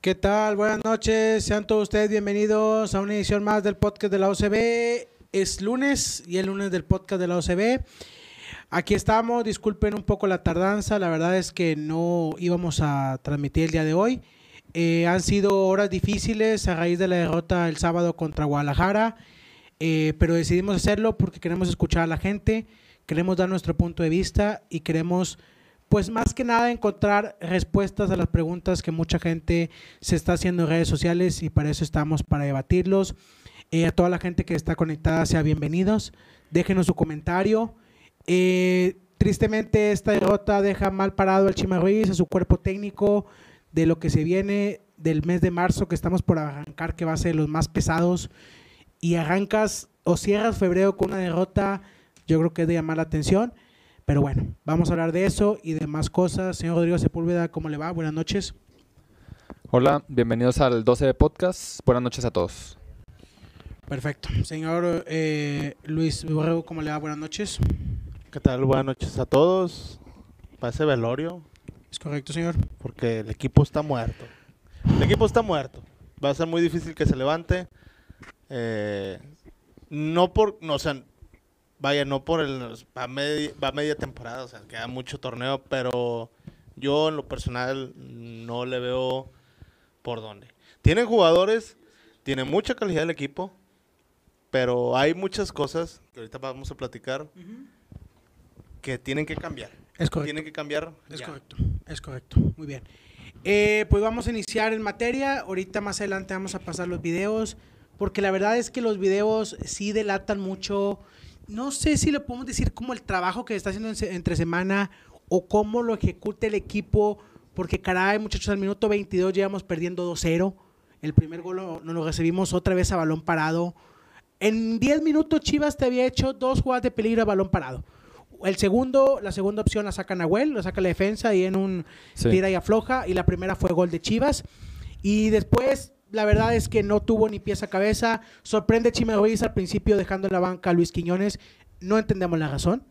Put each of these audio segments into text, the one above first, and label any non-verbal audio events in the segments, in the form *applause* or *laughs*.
¿Qué tal? Buenas noches. Sean todos ustedes bienvenidos a una edición más del podcast de la OCB. Es lunes y el lunes del podcast de la OCB. Aquí estamos. Disculpen un poco la tardanza. La verdad es que no íbamos a transmitir el día de hoy. Eh, han sido horas difíciles a raíz de la derrota el sábado contra Guadalajara. Eh, pero decidimos hacerlo porque queremos escuchar a la gente, queremos dar nuestro punto de vista y queremos pues más que nada encontrar respuestas a las preguntas que mucha gente se está haciendo en redes sociales y para eso estamos, para debatirlos. Eh, a toda la gente que está conectada, sea bienvenidos. Déjenos su comentario. Eh, tristemente esta derrota deja mal parado al Chima a su cuerpo técnico, de lo que se viene del mes de marzo que estamos por arrancar, que va a ser los más pesados. Y arrancas o cierras febrero con una derrota, yo creo que es de llamar la atención. Pero bueno, vamos a hablar de eso y de más cosas. Señor Rodrigo Sepúlveda, ¿cómo le va? Buenas noches. Hola, bienvenidos al 12 de podcast. Buenas noches a todos. Perfecto. Señor eh, Luis Borrego, ¿cómo le va? Buenas noches. ¿Qué tal? Buenas noches a todos. Parece velorio. Es correcto, señor. Porque el equipo está muerto. El equipo está muerto. Va a ser muy difícil que se levante. Eh, no por, no, o sea, vaya, no por el, va media, va media temporada, o sea, queda mucho torneo, pero yo en lo personal no le veo por dónde. Tienen jugadores, tiene mucha calidad el equipo, pero hay muchas cosas que ahorita vamos a platicar que tienen que cambiar. Es correcto. Tienen que cambiar. Es ya. correcto, es correcto. Muy bien. Eh, pues vamos a iniciar en materia. Ahorita más adelante vamos a pasar los videos, porque la verdad es que los videos sí delatan mucho. No sé si le podemos decir como el trabajo que está haciendo entre semana o cómo lo ejecuta el equipo, porque caray, muchachos, al minuto 22 llevamos perdiendo 2-0. El primer gol lo- nos lo recibimos otra vez a balón parado. En 10 minutos Chivas te había hecho dos jugadas de peligro a balón parado. El segundo, la segunda opción la saca Nahuel, lo saca la defensa y en un Sí. tira y afloja. Y la primera fue gol de Chivas. Y después, la verdad es que no tuvo ni pieza a cabeza. Sorprende Chima Ruiz al principio dejando en la banca a Luis Quiñones. No entendemos la razón.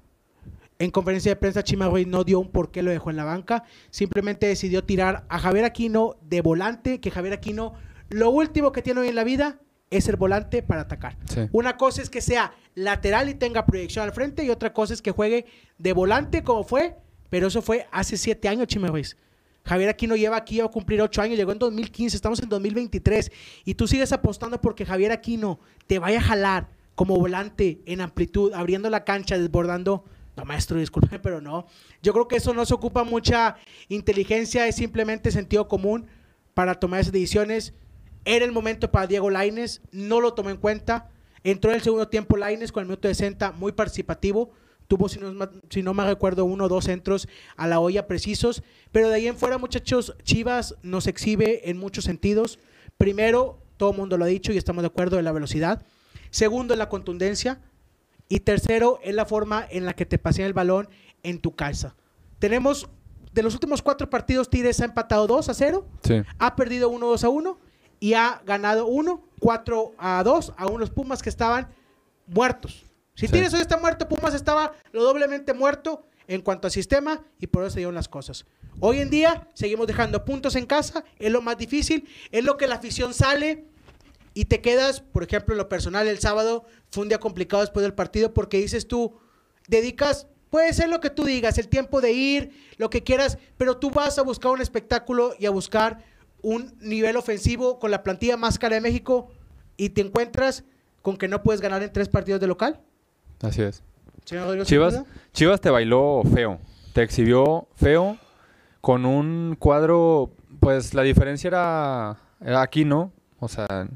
En conferencia de prensa, Chima Ruiz no dio un por qué lo dejó en la banca. Simplemente decidió tirar a Javier Aquino de volante, que Javier Aquino lo último que tiene hoy en la vida es el volante para atacar. Sí. Una cosa es que sea lateral y tenga proyección al frente y otra cosa es que juegue de volante como fue, pero eso fue hace siete años, Chima Ruiz. Javier Aquino lleva aquí a cumplir ocho años, llegó en 2015, estamos en 2023 y tú sigues apostando porque Javier Aquino te vaya a jalar como volante en amplitud, abriendo la cancha, desbordando. No, maestro, disculpe, pero no. Yo creo que eso no se ocupa mucha inteligencia, es simplemente sentido común para tomar esas decisiones. Era el momento para Diego Laines, no lo tomó en cuenta. Entró en el segundo tiempo Laines con el minuto de 60, muy participativo. Tuvo, si no, si no me recuerdo, uno o dos centros a la olla precisos. Pero de ahí en fuera, muchachos, Chivas nos exhibe en muchos sentidos. Primero, todo el mundo lo ha dicho y estamos de acuerdo en la velocidad. Segundo, en la contundencia. Y tercero, es la forma en la que te pasean el balón en tu casa. Tenemos, de los últimos cuatro partidos, Tigres ha empatado 2 a 0 Sí. ha perdido 1 2 a 1 y ha ganado 1 4 a 2 a unos Pumas que estaban muertos. Si Sí. Tigres hoy está muerto, Pumas estaba lo doblemente muerto en cuanto a sistema y por eso se dieron las cosas. Hoy en día seguimos dejando puntos en casa, es lo más difícil, es lo que la afición sale y te quedas, por ejemplo, en lo personal el sábado fue un día complicado después del partido porque dices tú, dedicas, puede ser lo que tú digas, el tiempo de ir, lo que quieras, pero tú vas a buscar un espectáculo y a buscar un nivel ofensivo con la plantilla más cara de México y te encuentras con que no puedes ganar en tres partidos de local. Así es. Chivas. Chivas te bailó feo. Te exhibió feo con un cuadro, pues la diferencia era, era Aquino, o sea,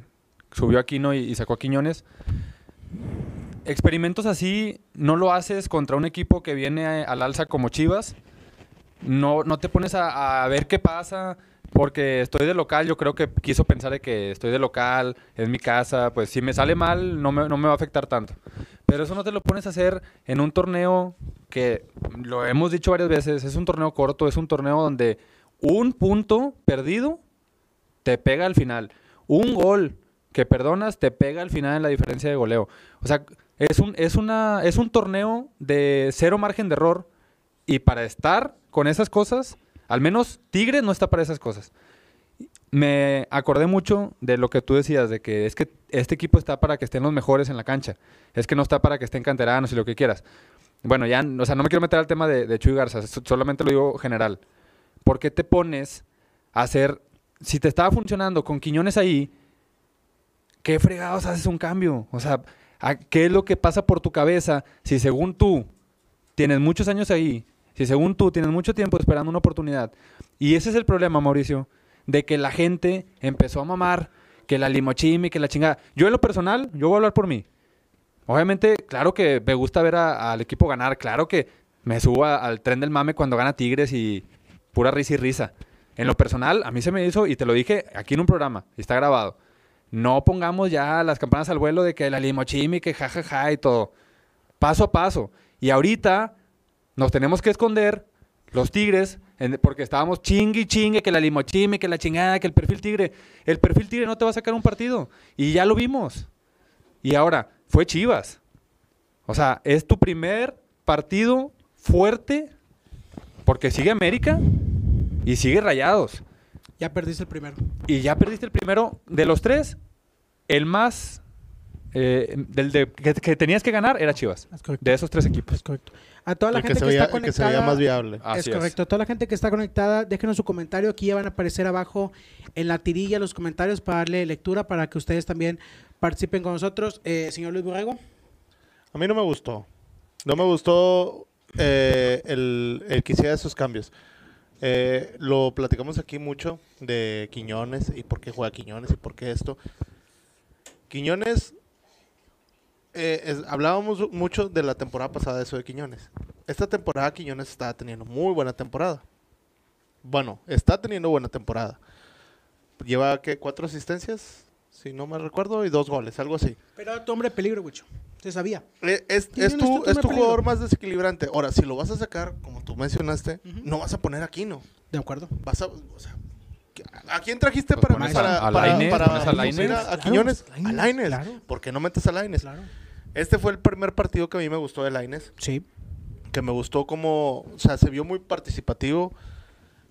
subió Aquino y, y sacó a Quiñones. Experimentos así no lo haces contra un equipo que viene al alza como Chivas. No, no te pones a, a ver qué pasa. Porque estoy de local, yo creo que quiso pensar de que estoy de local, es mi casa, pues si me sale mal no me, no me va a afectar tanto. Pero eso no te lo pones a hacer en un torneo que, lo hemos dicho varias veces, es un torneo corto, es un torneo donde un punto perdido te pega al final. Un gol que perdonas te pega al final en la diferencia de goleo. O sea, es un, es una, es un torneo de cero margen de error y para estar con esas cosas, al menos Tigres no está para esas cosas. Me acordé mucho de lo que tú decías, de que es que este equipo está para que estén los mejores en la cancha. Es que no está para que estén canteranos y lo que quieras. Bueno, ya, o sea, no me quiero meter al tema de, Chuy Garza, so- solamente lo digo general. ¿Por qué te pones a hacer, si te estaba funcionando con Quiñones ahí, qué fregados haces un cambio? O sea, ¿a- ¿qué es lo que pasa por tu cabeza si según tú tienes muchos años ahí, si según tú tienes mucho tiempo esperando una oportunidad? Y ese es el problema, Mauricio, de que la gente empezó a mamar, que la limochimi, que la chingada. Yo en lo personal, yo voy a hablar por mí. Obviamente, claro que me gusta ver al equipo ganar, claro que me subo al tren del mame cuando gana Tigres y pura risa y risa. En lo personal, a mí se me hizo, y te lo dije aquí en un programa, y está grabado, no pongamos ya las campanas al vuelo de que la limochimi, que jajaja y todo. Paso a paso. Y ahorita nos tenemos que esconder los tigres, porque estábamos chingue y chingue, que la limochime, que la chingada, que el perfil tigre. El perfil tigre no te va a sacar un partido. Y ya lo vimos. Y ahora, fue Chivas. O sea, es tu primer partido fuerte, porque sigue América y sigue Rayados. Ya perdiste el primero. Y ya perdiste el primero de los tres. El más. eh, del de, que, que tenías que ganar era Chivas. Es. De esos tres equipos. Es correcto. A toda la El que gente se que, está el que se conectada. veía más viable. Así es es. correcto. A toda la gente que está conectada, déjenos su comentario. Aquí ya van a aparecer abajo en la tirilla los comentarios para darle lectura para que ustedes también participen con nosotros. Eh, señor Luis Borrego. A mí no me gustó. No me gustó eh, el, el que hiciera esos cambios. Eh, lo platicamos aquí mucho de Quiñones y por qué juega Quiñones y por qué esto. Quiñones, eh, es- hablábamos mucho de la temporada pasada de eso de Quiñones. Esta temporada Quiñones está teniendo muy buena temporada. Bueno, está teniendo buena temporada. Lleva ¿qué? cuatro asistencias, si no me recuerdo, y dos goles, algo así. Pero tu hombre de peligro, Wicho. Se sabía. Eh, Es, ¿Quién es tu, tu es tu jugador más desequilibrante. Ahora, si lo vas a sacar, como tú mencionaste, no vas a poner a Aquino. De acuerdo. Vas a, o sea, ¿a quién trajiste Pues para, para, a- a para, Lainez, para pones a inducir Lainez. a- a Claro, Quiñones? A Lainez. claro. ¿Por qué no metes a Lainez? Claro. Este fue el primer partido que a mí me gustó de Lainez. Sí. Que me gustó como, o sea, se vio muy participativo.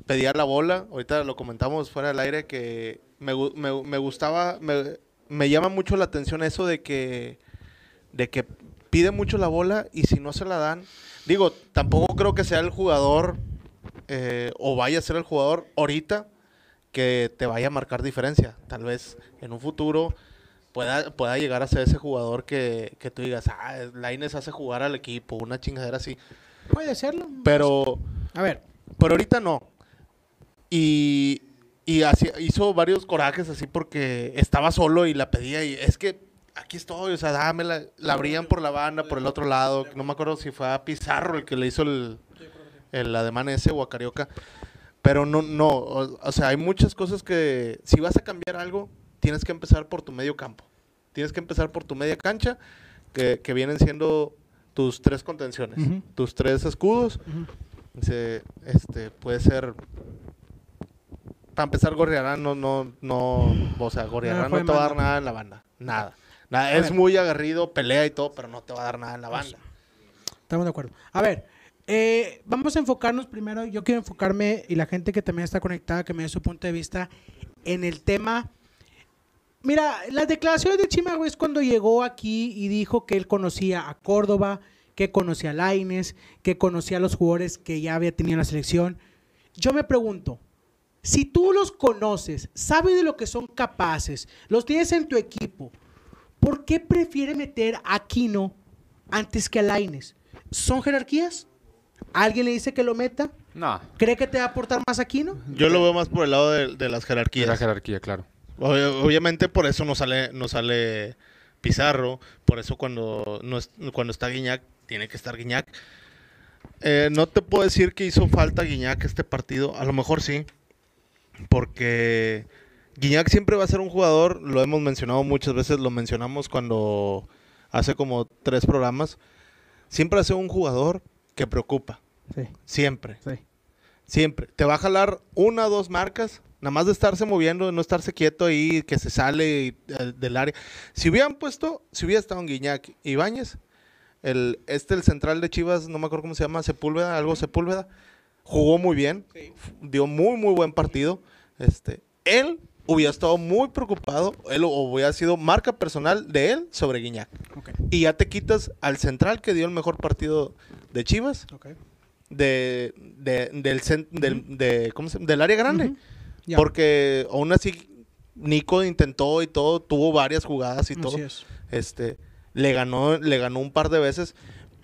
Pedía la bola. Ahorita lo comentamos fuera del aire que me, gu- me- me gustaba, me, me llama mucho la atención eso de que, de que pide mucho la bola y si no se la dan, digo, tampoco creo que sea el jugador eh, o vaya a ser el jugador ahorita que te vaya a marcar diferencia. Tal vez en un futuro pueda, pueda llegar a ser ese jugador que, que tú digas, ah, Laines hace jugar al equipo, una chingadera así. Puede serlo. Pero, A ver. pero ahorita no. Y, y así, hizo varios corajes así porque estaba solo y la pedía y es que aquí estoy, o sea, dámela. La abrían por la banda, por el otro lado. No me acuerdo si fue a Pizarro el que le hizo el, el ademán ese o a Carioca. Pero no, no, o, o sea, hay muchas cosas que si vas a cambiar algo, tienes que empezar por tu medio campo. Tienes que empezar por tu media cancha, que, que vienen siendo tus tres contenciones, tus tres escudos. Este, puede ser. Para empezar, Gorriarán no, no, no, o sea, Gorriarán no te va a dar nada en la banda. Nada. Nada. Es ver. muy agarrido, pelea y todo, pero no te va a dar nada en la Pues, banda. Estamos de acuerdo. A ver, eh, vamos a enfocarnos primero. Yo quiero enfocarme y la gente que también está conectada, que me dé su punto de vista en el tema. Mira, las declaraciones de Chimagüe es cuando llegó aquí y dijo que él conocía a Córdoba, que conocía a Laines, que conocía a los jugadores que ya había tenido en la selección. Yo me pregunto, si tú los conoces, sabes de lo que son capaces, los tienes en tu equipo, ¿por qué prefiere meter a Aquino antes que a Laines? ¿Son jerarquías? ¿Alguien le dice que lo meta? No, ¿Cree que te va a aportar más Aquino? Yo lo veo más por el lado de, de las jerarquías. la jerarquía, claro. Ob- obviamente por eso no sale, no sale Pizarro, por eso cuando, no es- cuando está Guiñac, tiene que estar Guiñac. Eh, no te puedo decir que hizo falta Guiñac este partido, a lo mejor sí, porque Guiñac siempre va a ser un jugador, lo hemos mencionado muchas veces, lo mencionamos cuando hace como tres programas, siempre va a ser un jugador que preocupa, Sí, siempre. sí. Siempre. Te va a jalar una o dos marcas. Nada más de estarse moviendo, de no estarse quieto ahí, que se sale eh, del área. Si hubieran puesto, si hubiera estado en Guiñac y Ibáñez, el, este, el central de Chivas, no me acuerdo cómo se llama, Sepúlveda, algo Sepúlveda, jugó muy bien, dio muy, muy buen partido. Este, él hubiera estado muy preocupado, él hubiera sido marca personal de él sobre Guiñac. Ok, Y ya te quitas al central que dio el mejor partido de Chivas, de, de- del, del, de- ¿cómo se llama? del área grande. Porque aún así Nico intentó y todo, tuvo varias jugadas y todo. Es. Este, le ganó, le ganó un par de veces,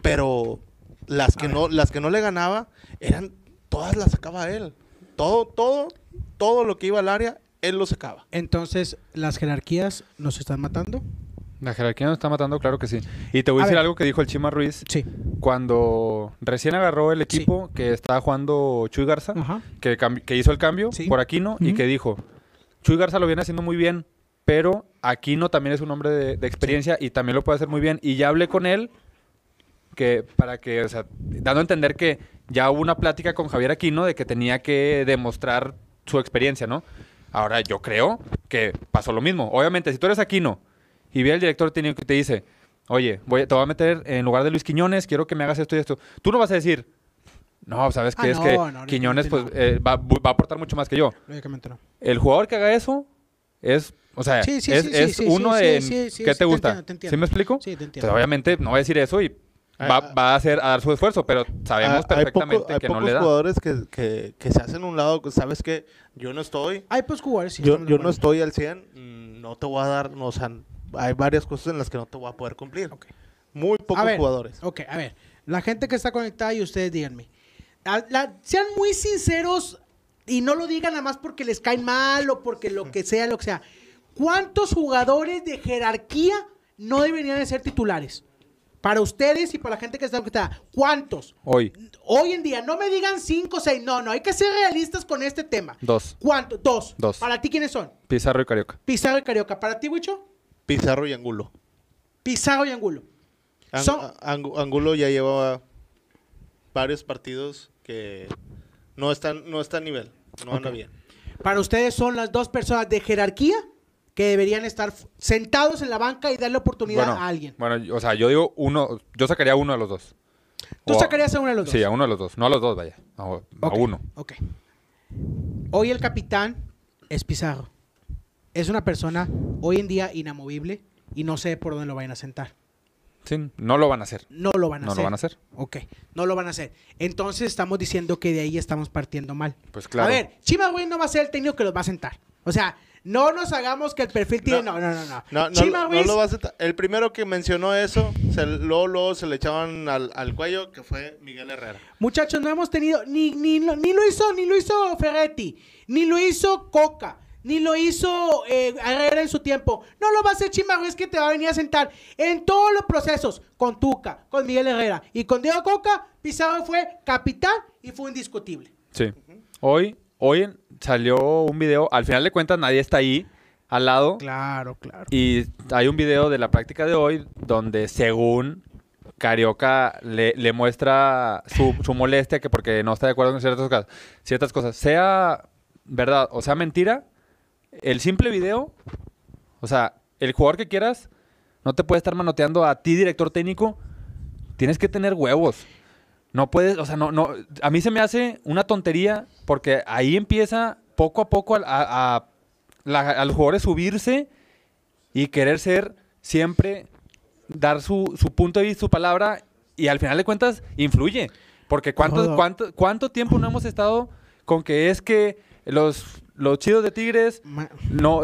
pero las que A no, las que no le ganaba, eran, todas las sacaba él. Todo, todo, todo lo que iba al área, él lo sacaba. Entonces, ¿las jerarquías nos están matando? La jerarquía nos está matando, claro que sí. Y te voy a, A decir ver. algo que dijo el Chima Ruiz Sí. cuando recién agarró el equipo que estaba jugando Chuy Garza, Ajá. que, hizo el cambio Sí. por Aquino y que dijo, Chuy Garza lo viene haciendo muy bien, pero Aquino también es un hombre de, de experiencia y también lo puede hacer muy bien. Y ya hablé con él que para que, o sea, dando a entender que ya hubo una plática con Javier Aquino de que tenía que demostrar su experiencia, ¿no? Ahora yo creo que pasó lo mismo. Obviamente, si tú eres Aquino y viene el director técnico que te dice, oye, voy, te voy a meter en lugar de Luis Quiñones, quiero que me hagas esto y esto, tú no vas a decir, no, sabes Ah, que es no, que no, Quiñones pues, eh, va, va a aportar mucho más que yo. Lógicamente no. El jugador que haga eso es, o sea, Sí, sí, es, sí, es sí, uno sí, de... sí, sí, sí, ¿Qué sí, te te gusta? entiendo, te entiendo. ¿Sí me explico? Sí, te Entonces, entiendo. obviamente no va a decir eso y va, Ah, va a, hacer, a dar su esfuerzo, pero sabemos Ah, hay poco- perfectamente hay que no le da. jugadores que, que, que se hacen a un lado, sabes que yo no estoy, Hay pues jugadores. sí, yo, yo no estoy al 100, mm, no te voy a dar, no, o sea, hay varias cosas en las que no te voy a poder cumplir. Ok. Muy pocos A ver, jugadores. Ok, a ver. La gente que está conectada y ustedes díganme. A- la- sean muy sinceros y no lo digan nada más porque les caen mal o porque lo que sea, lo que sea. ¿Cuántos jugadores de jerarquía no deberían de ser titulares? Para ustedes y para la gente que está conectada. ¿Cuántos? Hoy, Hoy en día, no me digan cinco o seis. No, no, hay que ser realistas con este tema. dos. ¿Cuántos? Dos. Dos. ¿Para ti quiénes son? Pizarro y Carioca. Pizarro y Carioca. ¿Para ti, Wicho? Pizarro y Angulo. Pizarro y Angulo. Ang- Son- Angulo ya lleva varios partidos que no están, no está a nivel, no anda bien. Para ustedes son las dos personas de jerarquía que deberían estar sentados en la banca y darle oportunidad Bueno, a alguien. bueno, yo- o sea, yo digo uno, yo sacaría uno de los dos. Tú O- sacarías a uno de los dos. Sí, a uno de los dos. No a los dos, vaya. A, a uno. Ok. Hoy el capitán es Pizarro. Es una persona hoy en día inamovible y no sé por dónde lo vayan a sentar. Sí, no lo van a hacer. No lo van a No hacer. lo van a hacer. Ok, no lo van a hacer. Entonces estamos diciendo que de ahí estamos partiendo mal. Pues claro. A ver, Chima Ruiz no va a ser el técnico que los va a sentar. O sea, no nos hagamos que el perfil tiene. No, no, no. no. No, no, Chima no Ruiz- lo vas a ta- El primero que mencionó eso, se, luego, luego se le echaban al, al cuello, que fue Miguel Herrera. Muchachos, no hemos tenido, ni, ni, ni lo hizo, ni lo hizo Ferretti, ni lo hizo Coca, ni lo hizo eh, Herrera en su tiempo. No lo va a hacer Chima Ruiz que te va a venir a sentar en todos los procesos, con Tuca, con Miguel Herrera y con Diego Coca, Pizarro fue capitán y fue indiscutible. Sí. Hoy, hoy salió un video. Al final de cuentas, nadie está ahí al lado. Claro, claro. Y hay un video de la práctica de hoy donde según Carioca le, le muestra su, su molestia que porque no está de acuerdo con ciertas cosas, ciertas cosas. Sea verdad o sea mentira, el simple video, o sea, el jugador que quieras, no te puede estar manoteando a ti, director técnico. Tienes que tener huevos. No puedes, o sea, no, no. A mí se me hace una tontería porque ahí empieza poco a poco a, a- a la- a los jugadores subirse y querer ser siempre, dar su, su punto de vista, su palabra y al final de cuentas influye. Porque ¿cuánto, cuánto, cuánto tiempo no hemos estado con que es que los, los chidos de Tigres Ma- no,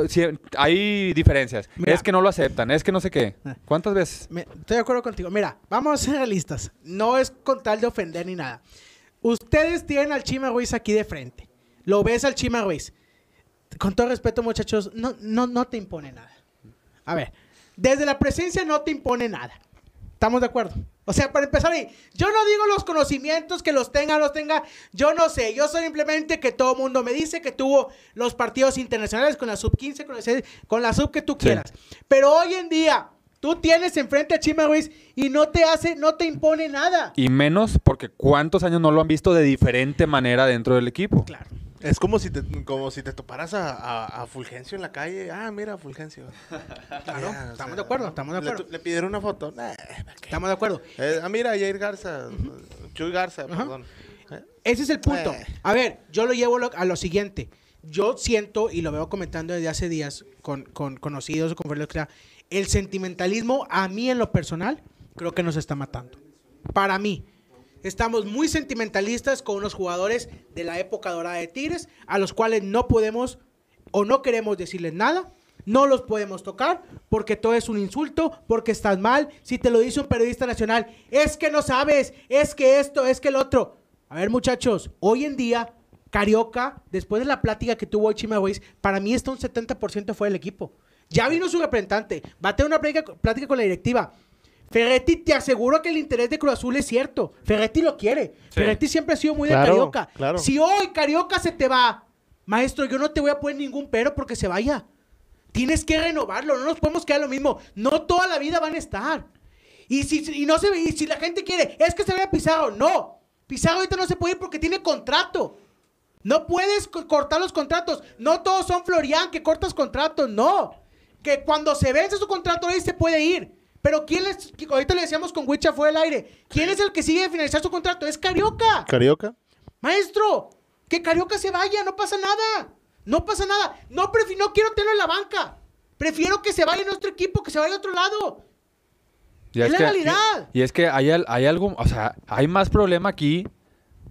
hay diferencias. Mira. Es que no lo aceptan, es que no sé qué. Ah. ¿Cuántas veces? Me- estoy de acuerdo contigo. Mira, vamos a ser realistas. No es con tal de ofender ni nada. Ustedes tienen al Chima Ruiz aquí de frente. Lo ves al Chima Ruiz. Con todo respeto, muchachos, no, no, no te impone nada. A ver, desde la presencia no te impone nada. ¿Estamos de acuerdo? O sea, para empezar ahí, yo no digo los conocimientos que los tenga, los tenga, yo no sé, yo soy simplemente que todo el mundo me dice que tuvo los partidos internacionales con la sub 15, con la, sub- con la sub que tú Sí. quieras. Pero hoy en día, tú tienes enfrente a Chima Ruiz y no te hace, no te impone nada. Y menos porque cuántos años no lo han visto de diferente manera dentro del equipo. Claro. Es como si te, como si te toparas a, a- a Fulgencio en la calle. Ah, mira, Fulgencio. *laughs* Claro, estamos sea, de acuerdo, estamos de le- acuerdo. Le, pidieron una foto. Estamos de acuerdo. Eh, ah, mira, Jair Garza. Chuy Garza, perdón. Eh, Ese es el punto. Eh. A ver, yo lo llevo lo- a lo siguiente. yo siento, y lo veo comentando desde hace días con, con conocidos o con familiares, el sentimentalismo a mí en lo personal creo que nos está matando. Para mí. Estamos muy sentimentalistas con unos jugadores de la época dorada de Tigres, a los cuales no podemos o no queremos decirles nada, no los podemos tocar porque todo es un insulto, porque estás mal. Si te lo dice un periodista nacional, es que no sabes, es que esto, es que el otro. A ver, muchachos, hoy en día, Carioca, después de la plática que tuvo hoy Chima Weiss, para mí está un 70% fue del equipo. Ya vino su representante, va a tener una plática con la directiva. Ferretti te aseguro que el interés de Cruz Azul es cierto. Ferretti lo quiere. Sí. Ferretti siempre ha sido muy de Carioca. claro. Si hoy Carioca se te va, maestro, yo no te voy a poner ningún pero porque se vaya. Tienes que renovarlo, no nos podemos quedar lo mismo. No toda la vida van a estar. Y si, y no se ve, y si la gente quiere, es que se vaya Pizarro. No, Pizarro ahorita no se puede ir porque tiene contrato. No puedes co- cortar los contratos. No todos son Florian que cortas contratos, no. Que cuando se vence su contrato ahí se puede ir. Pero quién es, ahorita le decíamos con Wicha fue del aire. ¿Quién es el que sigue de finalizar su contrato? Es Carioca. Carioca. Maestro, que Carioca se vaya, no pasa nada. No pasa nada. No, no quiero tenerlo en la banca. Prefiero que se vaya a nuestro equipo, que se vaya a otro lado. Y Es la que- realidad. Y es que hay, hay algo, o sea, hay más problema aquí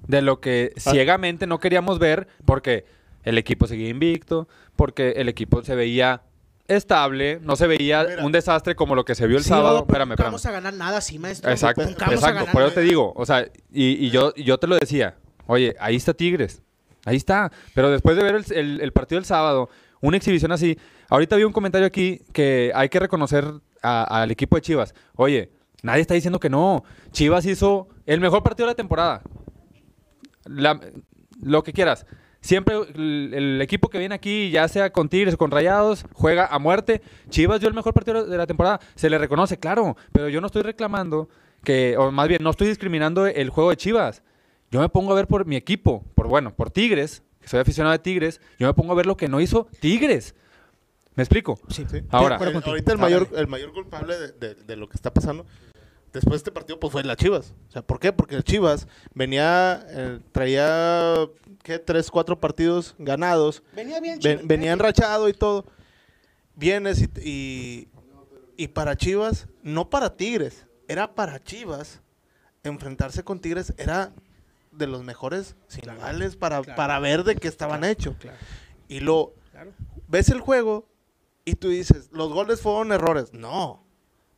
de lo que Ah. ciegamente no queríamos ver porque el equipo seguía invicto, porque el equipo se veía estable, no se veía Mira. un desastre como lo que se vio el Sí, sábado. no, espérame, vamos a ganar nada así, maestro. Exacto, exacto. Por eso te digo, o sea, y, y yo, y yo te lo decía, oye, ahí está Tigres, ahí está. Pero después de ver el, el- el partido del sábado, una exhibición así, ahorita vi un comentario aquí que hay que reconocer al equipo de Chivas. Oye, nadie está diciendo que no. Chivas hizo el mejor partido de la temporada. La- lo que quieras. Siempre el, el equipo que viene aquí, ya sea con Tigres o con Rayados, juega a muerte. Chivas dio el mejor partido de la temporada. Se le reconoce, claro, pero yo no estoy reclamando que, o más bien, no estoy discriminando el juego de Chivas. Yo me pongo a ver por mi equipo, por bueno, por Tigres, que soy aficionado de Tigres, yo me pongo a ver lo que no hizo Tigres. ¿Me explico? Sí. Sí. Ahora- El- ahorita el mayor, el mayor culpable de, de- de lo que está pasando después de este partido pues fue la Chivas. O sea, ¿por qué? Porque el Chivas venía, eh, traía, ¿qué? Tres, cuatro partidos ganados. Venía bien, Ven- Chivas. venía enrachado y todo. Vienes y, y, y para Chivas, no para Tigres, era para Chivas. Enfrentarse con Tigres era de los mejores sinodales para, claro. para ver de qué estaban hechos. Claro, Y lo ves el juego y tú dices, los goles fueron errores. No,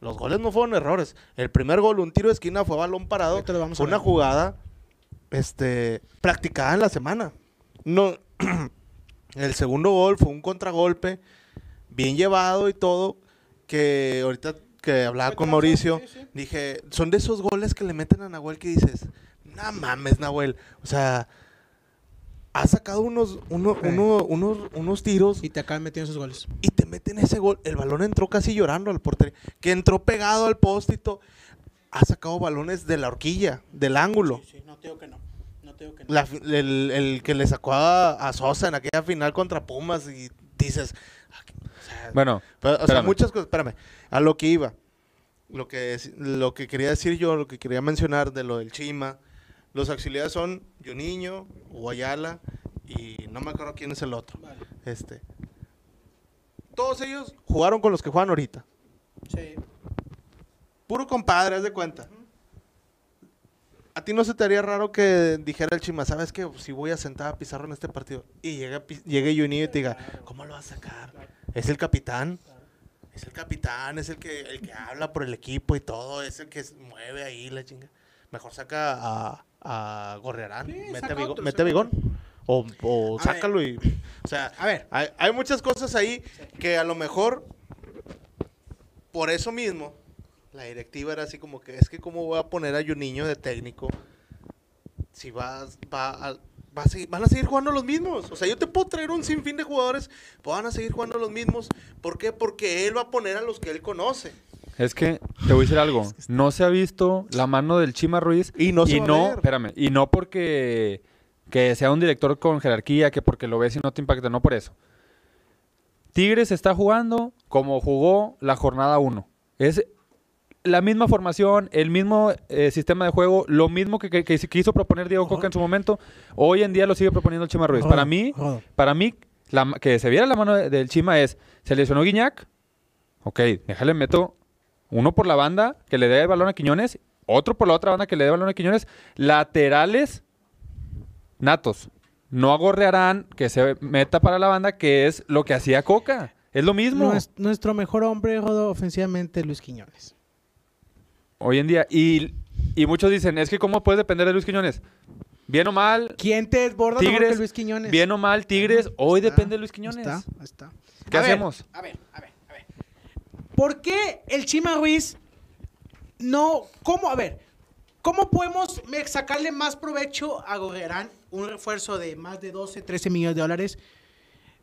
los goles no fueron errores. El primer gol, un tiro de esquina, fue balón parado. Ahorita lo vamos a Fue una jugada este, practicada en la semana. No, *clears throat* el segundo gol fue un contragolpe, bien llevado y todo, que ahorita que hablaba con Mauricio, sí, sí. dije, son de esos goles que le meten a Nahuel que dices, no mames, Nahuel. O sea, ha sacado unos, uno- Sí. uno- unos, unos tiros Y te acaban metiendo esos goles. y te meten ese gol. El balón entró casi llorando al portero, que entró pegado al todo. Ha sacado balones de la horquilla, del ángulo. Sí, sí, no te digo que no. No te digo que no. La el, el que le sacó a, a Sosa en aquella final contra Pumas y dices... ah, que- o sea, Bueno, pero, o sea, muchas cosas, espérame, a lo que iba. Lo que, lo que quería decir yo, lo que quería mencionar de lo del Chima. Los auxiliares son Juninho, Guayala y no me acuerdo quién es el otro. Vale. Este. Todos ellos jugaron con los que juegan ahorita. Sí. Puro compadre, haz de cuenta. ¿A ti no se te haría raro que dijera el Chima, sabes que si voy a sentar a Pizarro en este partido? Y llega, llegue Juninho y te diga, ¿cómo lo vas a sacar? Es el capitán. Es el capitán, es el que, el que habla por el equipo y todo, es el que mueve ahí la chinga. Mejor saca a, a Gorriarán, Sí, mete, a mete Bigón. O, o A sácalo y. O sea, A ver. hay, hay muchas cosas ahí que a lo mejor por eso mismo la directiva era así como que es que cómo voy a poner a un niño de técnico si vas va a, va a seguir- van a seguir jugando los mismos. O sea, yo te puedo traer un sinfín de jugadores, van a seguir jugando los mismos. ¿Por qué? Porque él va a poner a los que él conoce. Es que te voy a decir algo. No se ha visto la mano del Chima Ruiz. Y no se va a no, ver. espérame. Y no porque que sea un director con jerarquía, que porque lo ves y no te impacta. No por eso. Tigres está jugando como jugó la jornada 1. Es la misma formación, el mismo eh, sistema de juego, lo mismo que, que- que quiso proponer Diego Coca en su momento. Hoy en día lo sigue proponiendo el Chima Ruiz. Para mí, para mí, la que se viera la mano de- del Chima es, se lesionó Guiñac, ok, déjale meto uno por la banda que le dé el balón a Quiñones, otro por la otra banda que le dé el balón a Quiñones, laterales natos. No agorrearán que se meta para la banda, que es lo que hacía Coca. Es lo mismo Nues- nuestro mejor hombre, Rodo, ofensivamente, Luis Quiñones. hoy en día. Y, y muchos dicen, es que ¿cómo puedes depender de Luis Quiñones? Bien o mal, ¿Quién te desborda Tigres, que Luis Quiñones? bien o mal, Tigres, hoy está, depende de Luis Quiñones. Está, está. ¿Qué A hacemos? ver, a ver, a ver. ¿Por qué el Chima Ruiz no... ¿Cómo? A ver, ¿cómo podemos sacarle más provecho a Gorrerán? Un refuerzo de más de 12, 13 millones de dólares.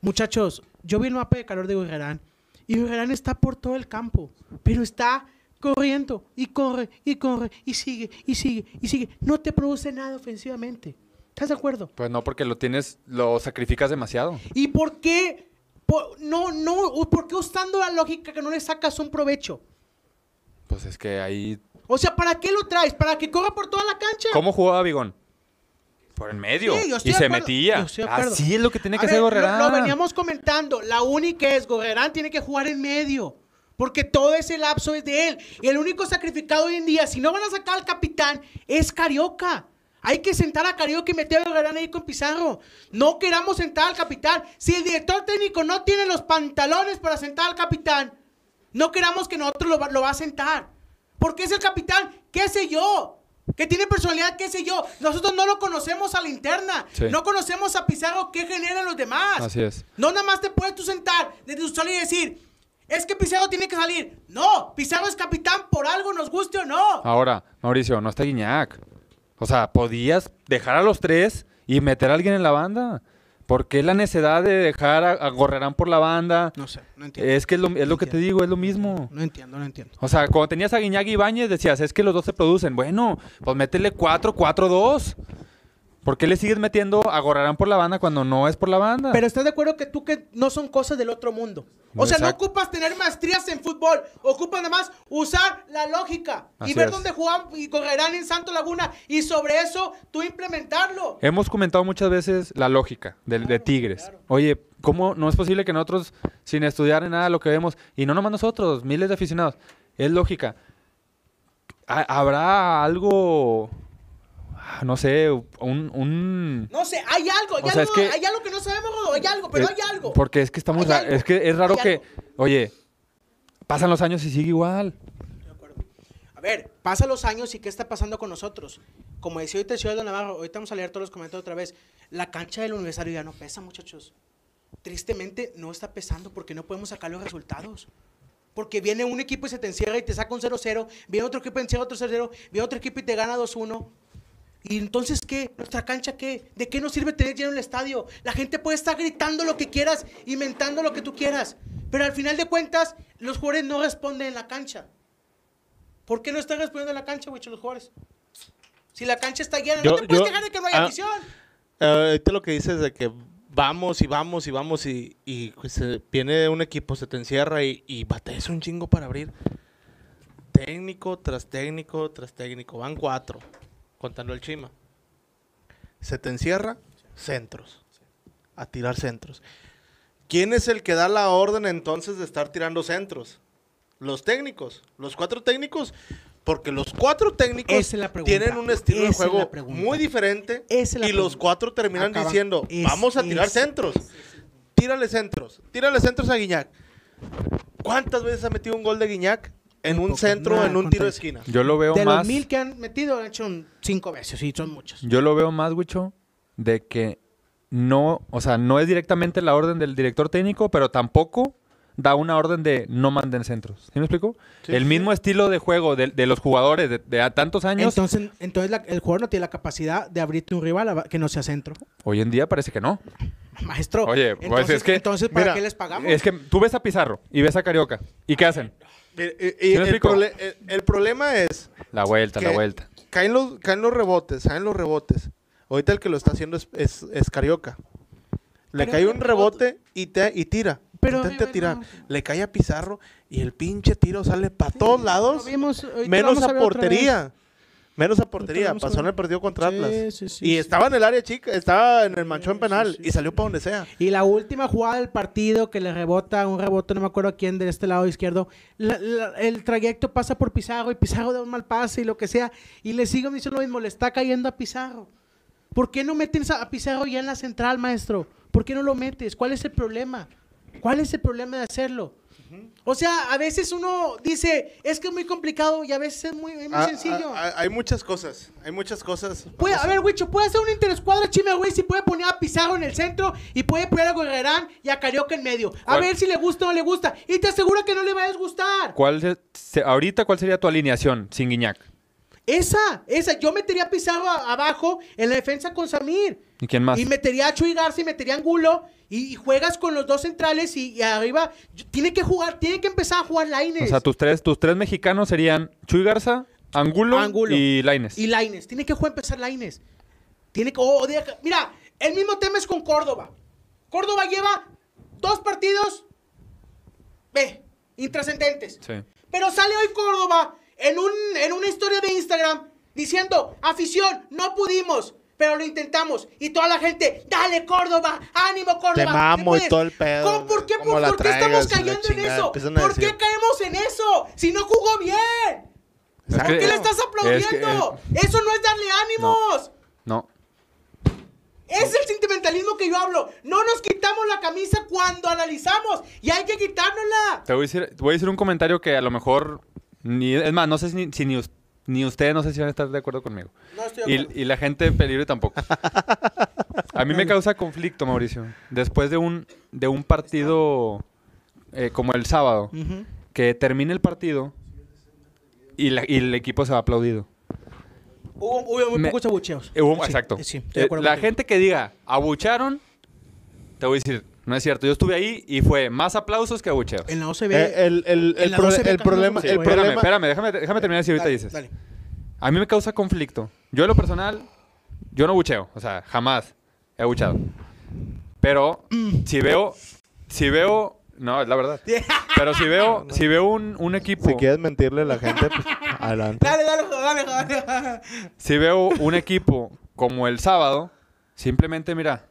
Muchachos, yo vi el mapa de calor de Gorrerán y Gorrerán está por todo el campo, pero está corriendo y corre y corre y sigue y sigue y sigue. No te produce nada ofensivamente. ¿Estás de acuerdo? Pues no, porque lo tienes, lo sacrificas demasiado. ¿Y por qué? Por- no, no, ¿por qué usando la lógica que no le sacas un provecho? Pues es que ahí. O sea, ¿para qué lo traes? ¿Para que corra por toda la cancha? ¿Cómo jugaba Bigón? Por el medio. Sí, yo estoy y de se acuerdo, metía. yo estoy de acuerdo. Así es lo que tiene que hacer lo- Gorrerán. Lo, veníamos comentando. La única es Gorrerán tiene que jugar en medio. Porque todo ese lapso es de él. Y el único sacrificado hoy en día, si no van a sacar al capitán, es Carioca. Hay que sentar a Carioca y meter a Gorrerán ahí con Pizarro. No queramos sentar al capitán. Si el director técnico no tiene los pantalones para sentar al capitán, no queramos que nosotros lo, va- lo va a sentar. Porque es el capitán, qué sé yo. Que tiene personalidad, qué sé yo. Nosotros no lo conocemos a la interna. Sí. No conocemos a Pizarro, qué generan los demás. Así es. No nada más te puedes tú sentar desde tu sala y decir, es que Pizarro tiene que salir. No, Pizarro es capitán por algo, nos guste o no. Ahora, Mauricio, no está Guiñac. O sea, podías dejar a los tres y meter a alguien en la banda. ¿Por qué la necesidad de dejar a, a Gorrerán por la banda? No sé, no entiendo. Es que es lo, es lo que te digo, es lo mismo. No entiendo, no entiendo. O sea, cuando tenías a Guiñac y Ibáñez, decías, es que los dos se producen. Bueno, pues métele 4, 4, 2. ¿Por qué le sigues metiendo a Gorrerán por la banda cuando no es por la banda? Pero estás de acuerdo que tú que no son cosas del otro mundo. O sea, Exacto. no ocupas tener maestrías en fútbol, ocupas nada más usar la lógica y Así ver es. dónde juegan y correrán en Santo Laguna y sobre eso tú implementarlo. Hemos comentado muchas veces la lógica de, de Tigres. Oye, ¿cómo no es posible que nosotros, sin estudiar en nada lo que vemos, y no nomás nosotros, miles de aficionados, es lógica? Ha- ¿Habrá algo, no sé, un... un- No sé, hay algo, hay, O sea, algo, es que- hay algo que no sabemos, hay algo, pero eh, hay algo. Porque es que estamos... Ra- Es que es raro hay que, algo. oye, pasan los años y sigue igual. De acuerdo. A ver, pasan los años y ¿qué está pasando con nosotros? Como decía ahorita el señor Don Navarro, ahorita vamos a leer todos los comentarios otra vez. La cancha del universitario ya no pesa, muchachos. Tristemente no está pesando porque no podemos sacar los resultados. Porque viene un equipo y se te encierra y te saca un 0-0, viene otro equipo y te encierra otro 0-0, viene otro equipo y te gana 2-1. ¿Y entonces qué? ¿Nuestra cancha qué? ¿De qué nos sirve tener lleno el estadio? La gente puede estar gritando lo que quieras, inventando lo que tú quieras, pero al final de cuentas, los jugadores no responden en la cancha. ¿Por qué no están respondiendo en la cancha, güey, los jugadores? Si la cancha está llena, Yo- no te puedes yo- quejar de que no haya ah, afición. Eh, ahorita lo que dices de que vamos y vamos y vamos y, y pues, eh, viene un equipo, se te encierra y, y batallas un chingo para abrir. Técnico tras técnico tras técnico. Van cuatro, contando el Chima. Se te encierra, centros. A tirar centros. ¿Quién es el que da la orden entonces de estar tirando centros? Los técnicos. Los cuatro técnicos. Porque los cuatro técnicos es tienen un estilo de juego muy diferente. Es la y los cuatro terminan Acaban- diciendo, es- vamos a tirar es- centros. Tírale centros. Tírale centros a Guiñac. ¿Cuántas veces ha metido un gol de Guiñac? En un centro, nada, en un tiro de esquina. Yo lo veo De más... los mil que han metido, han hecho un cinco veces, y son muchos. Yo lo veo más, Wicho, de que no, o sea, no es directamente la orden del director técnico, pero tampoco da una orden de no manden centros. ¿Sí me explico? Sí, el sí. mismo estilo de juego de, de los jugadores de, de a tantos años, Entonces, entonces la- el jugador no tiene la capacidad de abrirte un rival a- que no sea centro. hoy en día parece que no. Maestro. Oye, pues, entonces, es que- entonces ¿para mira, qué les pagamos? Es que tú ves a Pizarro y ves a Carioca. ¿Y qué hacen? Y- y- y ¿Sí me el, prole- problema es La vuelta, la vuelta. Caen los, caen los rebotes, caen los rebotes. Ahorita el que lo está haciendo es, es, es Carioca. Le Pero cae un rebote y, te, y tira. Pero, Intenta eh, tirar. no. Le cae a Pizarro y el pinche tiro sale para todos lados. Vimos, menos a portería. Menos a portería, pasó en el partido contra Sí, Atlas. sí, sí, y estaba en el área chica, estaba en el manchón penal y salió para donde sea. Y la última jugada del partido que le rebota, un rebote, no me acuerdo a quién, de este lado izquierdo, la- la- el trayecto pasa por Pizarro y Pizarro da un mal pase y lo que sea, y le sigo diciendo lo mismo, le está cayendo a Pizarro. ¿Por qué no meten a Pizarro ya en la central, maestro? ¿Por qué no lo metes? ¿Cuál es el problema? ¿Cuál es el problema de hacerlo? O sea, a veces uno dice, es que es muy complicado y a veces es muy, es muy Ah, sencillo. ah, ah, hay muchas cosas, hay muchas cosas. Puede, a ver, Wicho, puede hacer una interescuadra Chime güey, si puede poner a Pizarro en el centro y puede poner a Gorrerán y a Carioca en medio. A ¿Cuál? ver si le gusta o no le gusta. Y te aseguro que no le va a desgustar. ¿Cuál se- se- ahorita, ¿cuál sería tu alineación sin Guiñac? Esa, esa. Yo metería a Pizarro a- abajo en la defensa con Samir. ¿Y quién más? Y metería a Chuy Garza y metería a Angulo. Y, y juegas con los dos centrales y, y arriba. Tiene que jugar, tiene que empezar a jugar Laines. O sea, tus tres, tus tres mexicanos serían Chuy Garza, Angulo, Angulo. y Laines. Y Laines. Tiene que jugar empezar Laines. Tiene que. oh, deja- mira, el mismo tema es con Córdoba. Córdoba lleva dos partidos. Ve, intrascendentes. Sí. Pero sale hoy Córdoba en, un, en una historia de Instagram diciendo: afición, no pudimos. Pero lo intentamos. Y toda la gente, dale Córdoba, ánimo Córdoba. Te ¿sí mamo y puedes?". todo el pedo, ¿Cómo? ¿Por qué, cómo por, qué estamos cayendo en eso? ¿Por qué caemos en eso? Si no jugó bien. Es ¿Por que- qué le estás es que- aplaudiendo? Eso no es darle ánimos. No. Es el sentimentalismo que yo hablo. No nos quitamos la camisa cuando analizamos. Y hay que quitárnosla. Te voy a decir, te voy a decir un comentario que a lo mejor. Ni, es más, no sé si, ni, si ni, ni ustedes no sé si van a estar de acuerdo conmigo. No estoy de acuerdo. Y, y la gente en peligro tampoco. A mí me causa conflicto, Mauricio. Después de un, de un partido eh, como el sábado, que termine el partido y, la- y el equipo se va aplaudido. Hubo, hubo muy Me- pocos abucheos. Hubo- Sí, exacto. Sí, estoy de Eh, acuerdo la contigo. gente que diga, abucharon, te voy a decir, no es cierto. Yo estuve ahí y fue más aplausos que abucheos. En la OCB. Eh, el, el, el, la pro- 12 el problema, casi el espérame, problema, espérame, déjame, déjame terminar si ahorita Dale, dices. dale. A mí me causa conflicto. Yo en lo personal, yo no bucheo. O sea, jamás he buchado. Pero Mm. si veo, si veo, no, es la verdad. *laughs* Pero si veo, si veo un, un equipo, si quieres mentirle a la gente, pues *laughs* adelante. Dale, dale, dale, dale, dale. si veo un equipo como el sábado, simplemente mira,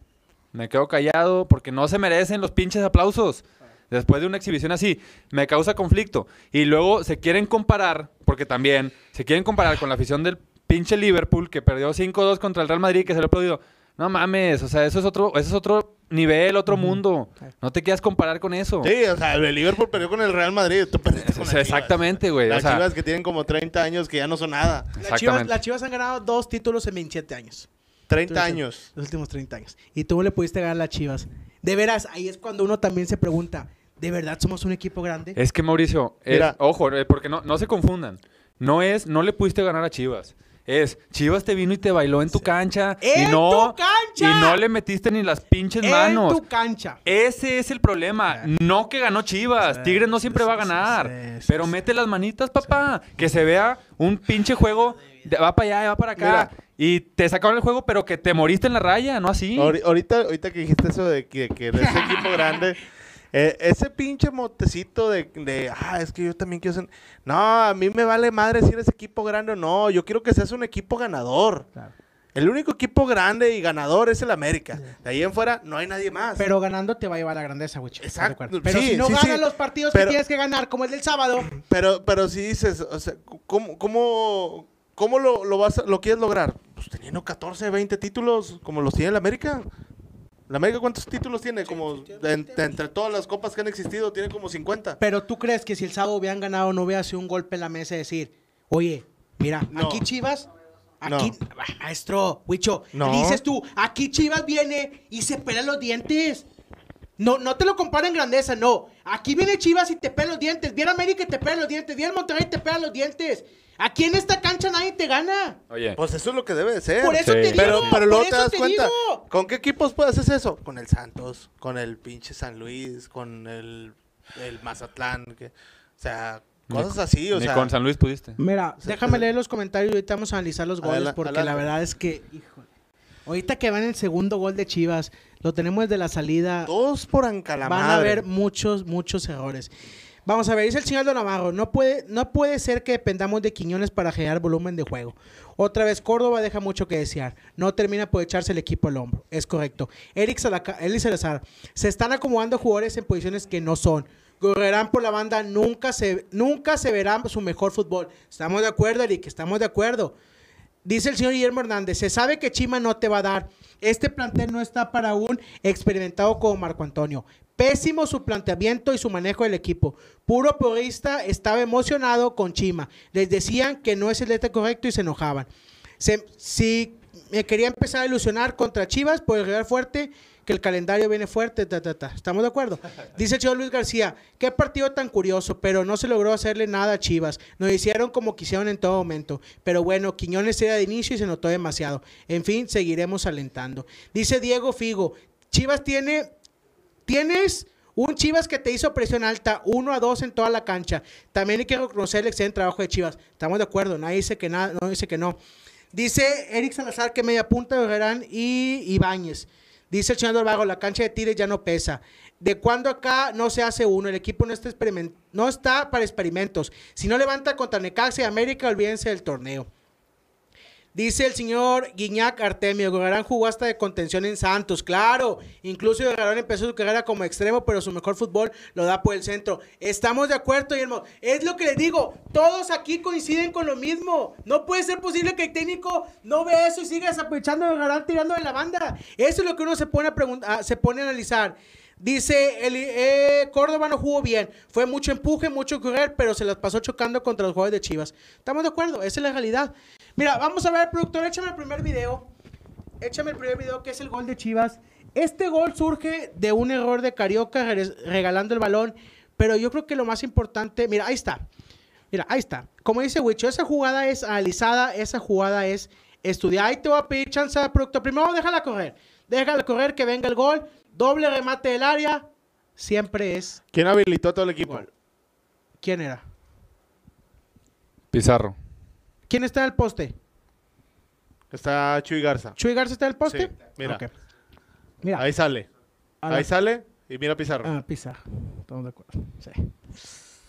me quedo callado porque no se merecen los pinches aplausos. Después de una exhibición así, me causa conflicto. Y luego se quieren comparar, porque también se quieren comparar con la afición del pinche Liverpool que perdió 5-2 contra el Real Madrid que se lo ha aplaudido. No mames, o sea, eso es otro, eso es otro nivel, otro mundo. No te quieras comparar con eso. Sí, o sea, el Liverpool perdió con el Real Madrid, tú perdiste con Es- las Chivas. exactamente, güey. O Las sea, Chivas que tienen como 30 años que ya no son nada. Las Chivas, las Chivas han ganado dos títulos en 27 años. 30 Entonces, años. Los últimos 30 años. Y tú le pudiste ganar a las Chivas. De veras, ahí es cuando uno también se pregunta, ¿de verdad somos un equipo grande? Es que Mauricio, es- Mira. ojo, eh, porque no, no se confundan. No es, no le pudiste ganar a Chivas. Es, Chivas te vino y te bailó en tu cancha. y ¡En no, tu cancha! Y no le metiste ni las pinches manos. En tu cancha. Ese es el problema. No que ganó Chivas. Sí, Tigres no siempre sí, va a ganar. sí, sí, pero sí. mete las manitas, papá. Que se vea un pinche juego. de- va para allá, va para acá. Mira. Y te sacaron el juego, pero que te moriste en la raya, no así. Ahori- Ahorita, ahorita que dijiste eso de que, que eres equipo *laughs* grande, eh, ese pinche motecito de, de, ah, es que yo también quiero ser... No, a mí me vale madre si eres equipo grande o no. Yo quiero que seas un equipo ganador. Claro. El único equipo grande y ganador es el América. De ahí en fuera no hay nadie más. Pero ganando te va a llevar a la grandeza, güey. Exacto. Pero Sí, si no sí, ganas sí. los partidos que tienes que ganar, como el del sábado, Pero, pero si dices, o sea, ¿cómo, cómo, cómo lo, lo vas a- lo quieres lograr? Pues teniendo 14, 20 títulos como los tiene el América. ¿La América cuántos títulos tiene? Como de- de entre todas las copas que han existido, tiene como 50. pero tú crees que si el sábado hubieran ganado no hubiera sido un golpe en la mesa y decir, oye, mira, No. aquí Chivas, aquí, No. Ah, maestro, Huicho, No. dices tú, aquí Chivas viene y se pela los dientes. No, no te lo compara en grandeza, no. Aquí viene Chivas y te pela los dientes. Viene América y te pela los dientes. Viene Monterrey y te pela los dientes. Aquí en esta cancha nadie te gana. Oye, Pues eso es lo que debe de ser. Por eso Sí. te digo. pero, pero luego te das cuenta. digo. ¿Con qué equipos puedes hacer eso? Con el Santos, con el pinche San Luis, con el, el Mazatlán. que- o sea, cosas así. O ni sea, con San Luis pudiste. Mira, déjame leer los comentarios y ahorita vamos a analizar los goles Adela- porque la verdad es que, híjole. Ahorita que van el segundo gol de Chivas, lo tenemos desde la salida. todos por ancalamar. Van a haber muchos, muchos errores. Vamos a ver, dice el señor Don Navarro, no puede, no puede ser que dependamos de Quiñones para generar volumen de juego. Otra vez, Córdoba deja mucho que desear. No termina por echarse el equipo al hombro. Es correcto. Eric, Salaca- Eric Salazar. Se están acomodando jugadores en posiciones que no son. Correrán por la banda. Nunca se, nunca se verá su mejor fútbol. Estamos de acuerdo, Eric. Estamos de acuerdo. Dice el señor Guillermo Hernández, se sabe que Chima no te va a dar. Este plantel no está para un experimentado como Marco Antonio. Pésimo su planteamiento y su manejo del equipo. Puro porrista estaba emocionado con Chima. Les decían que no es el DT correcto y se enojaban. Se- si me quería empezar a ilusionar contra Chivas por el Fuerte, que el calendario viene fuerte, ta, ta, ta. ¿Estamos de acuerdo? *laughs* Dice el señor Luis García, qué partido tan curioso, pero no se logró hacerle nada a Chivas. Nos hicieron como quisieron en todo momento. Pero bueno, Quiñones era de inicio y se notó demasiado. En fin, seguiremos alentando. Dice Diego Figo, Chivas tiene, tienes un Chivas que te hizo presión alta, 1 a 2 en toda la cancha. También hay que reconocer el excelente trabajo de Chivas. Estamos de acuerdo, nadie dice que nada, no dice que no. Dice Eric Salazar que media punta de Herrán y Ibáñez. Dice el señor Dorvago, la cancha de Tigres ya no pesa. ¿De cuándo acá no se hace uno? El equipo no está, no está para experimentos. Si no levanta contra Necaxa y América, olvídense del torneo. Dice el señor Guiñac Artemio, Gorgarán jugó hasta de contención en Santos, claro. Incluso Gorgarán empezó su carrera como extremo, pero su mejor fútbol lo da por el centro. Estamos de acuerdo, Guillermo. Es lo que les digo, todos aquí coinciden con lo mismo. No puede ser posible que el técnico no vea eso y siga desaprovechando a tirando de la banda. Eso es lo que uno se pone a, se pone a analizar. Dice, el, eh, Córdoba no jugó bien. Fue mucho empuje, mucho correr, pero se las pasó chocando contra los jugadores de Chivas. Estamos de acuerdo, esa es la realidad. Mira, vamos a ver, productor, échame el primer video. Échame el primer video, que es el gol de Chivas. Este gol surge de un error de Carioca re- regalando el balón, pero yo creo que lo más importante, mira, ahí está. Mira, ahí está. Como dice Wicho, esa jugada es analizada, esa jugada es estudiada. Ahí te voy a pedir chance, productor. Primero déjala correr. Déjala correr, que venga el gol. Doble remate del área. Siempre es. ¿Quién habilitó a todo el equipo? Gol. ¿Quién era? Pizarro. ¿Quién está en el poste? Está Chuy Garza. ¿Chuy Garza está en el poste? Sí, mira. Mira. Ahí sale. Ahí sale y mira Pizarro. Ah, Pizarro. Estamos de acuerdo. Sí.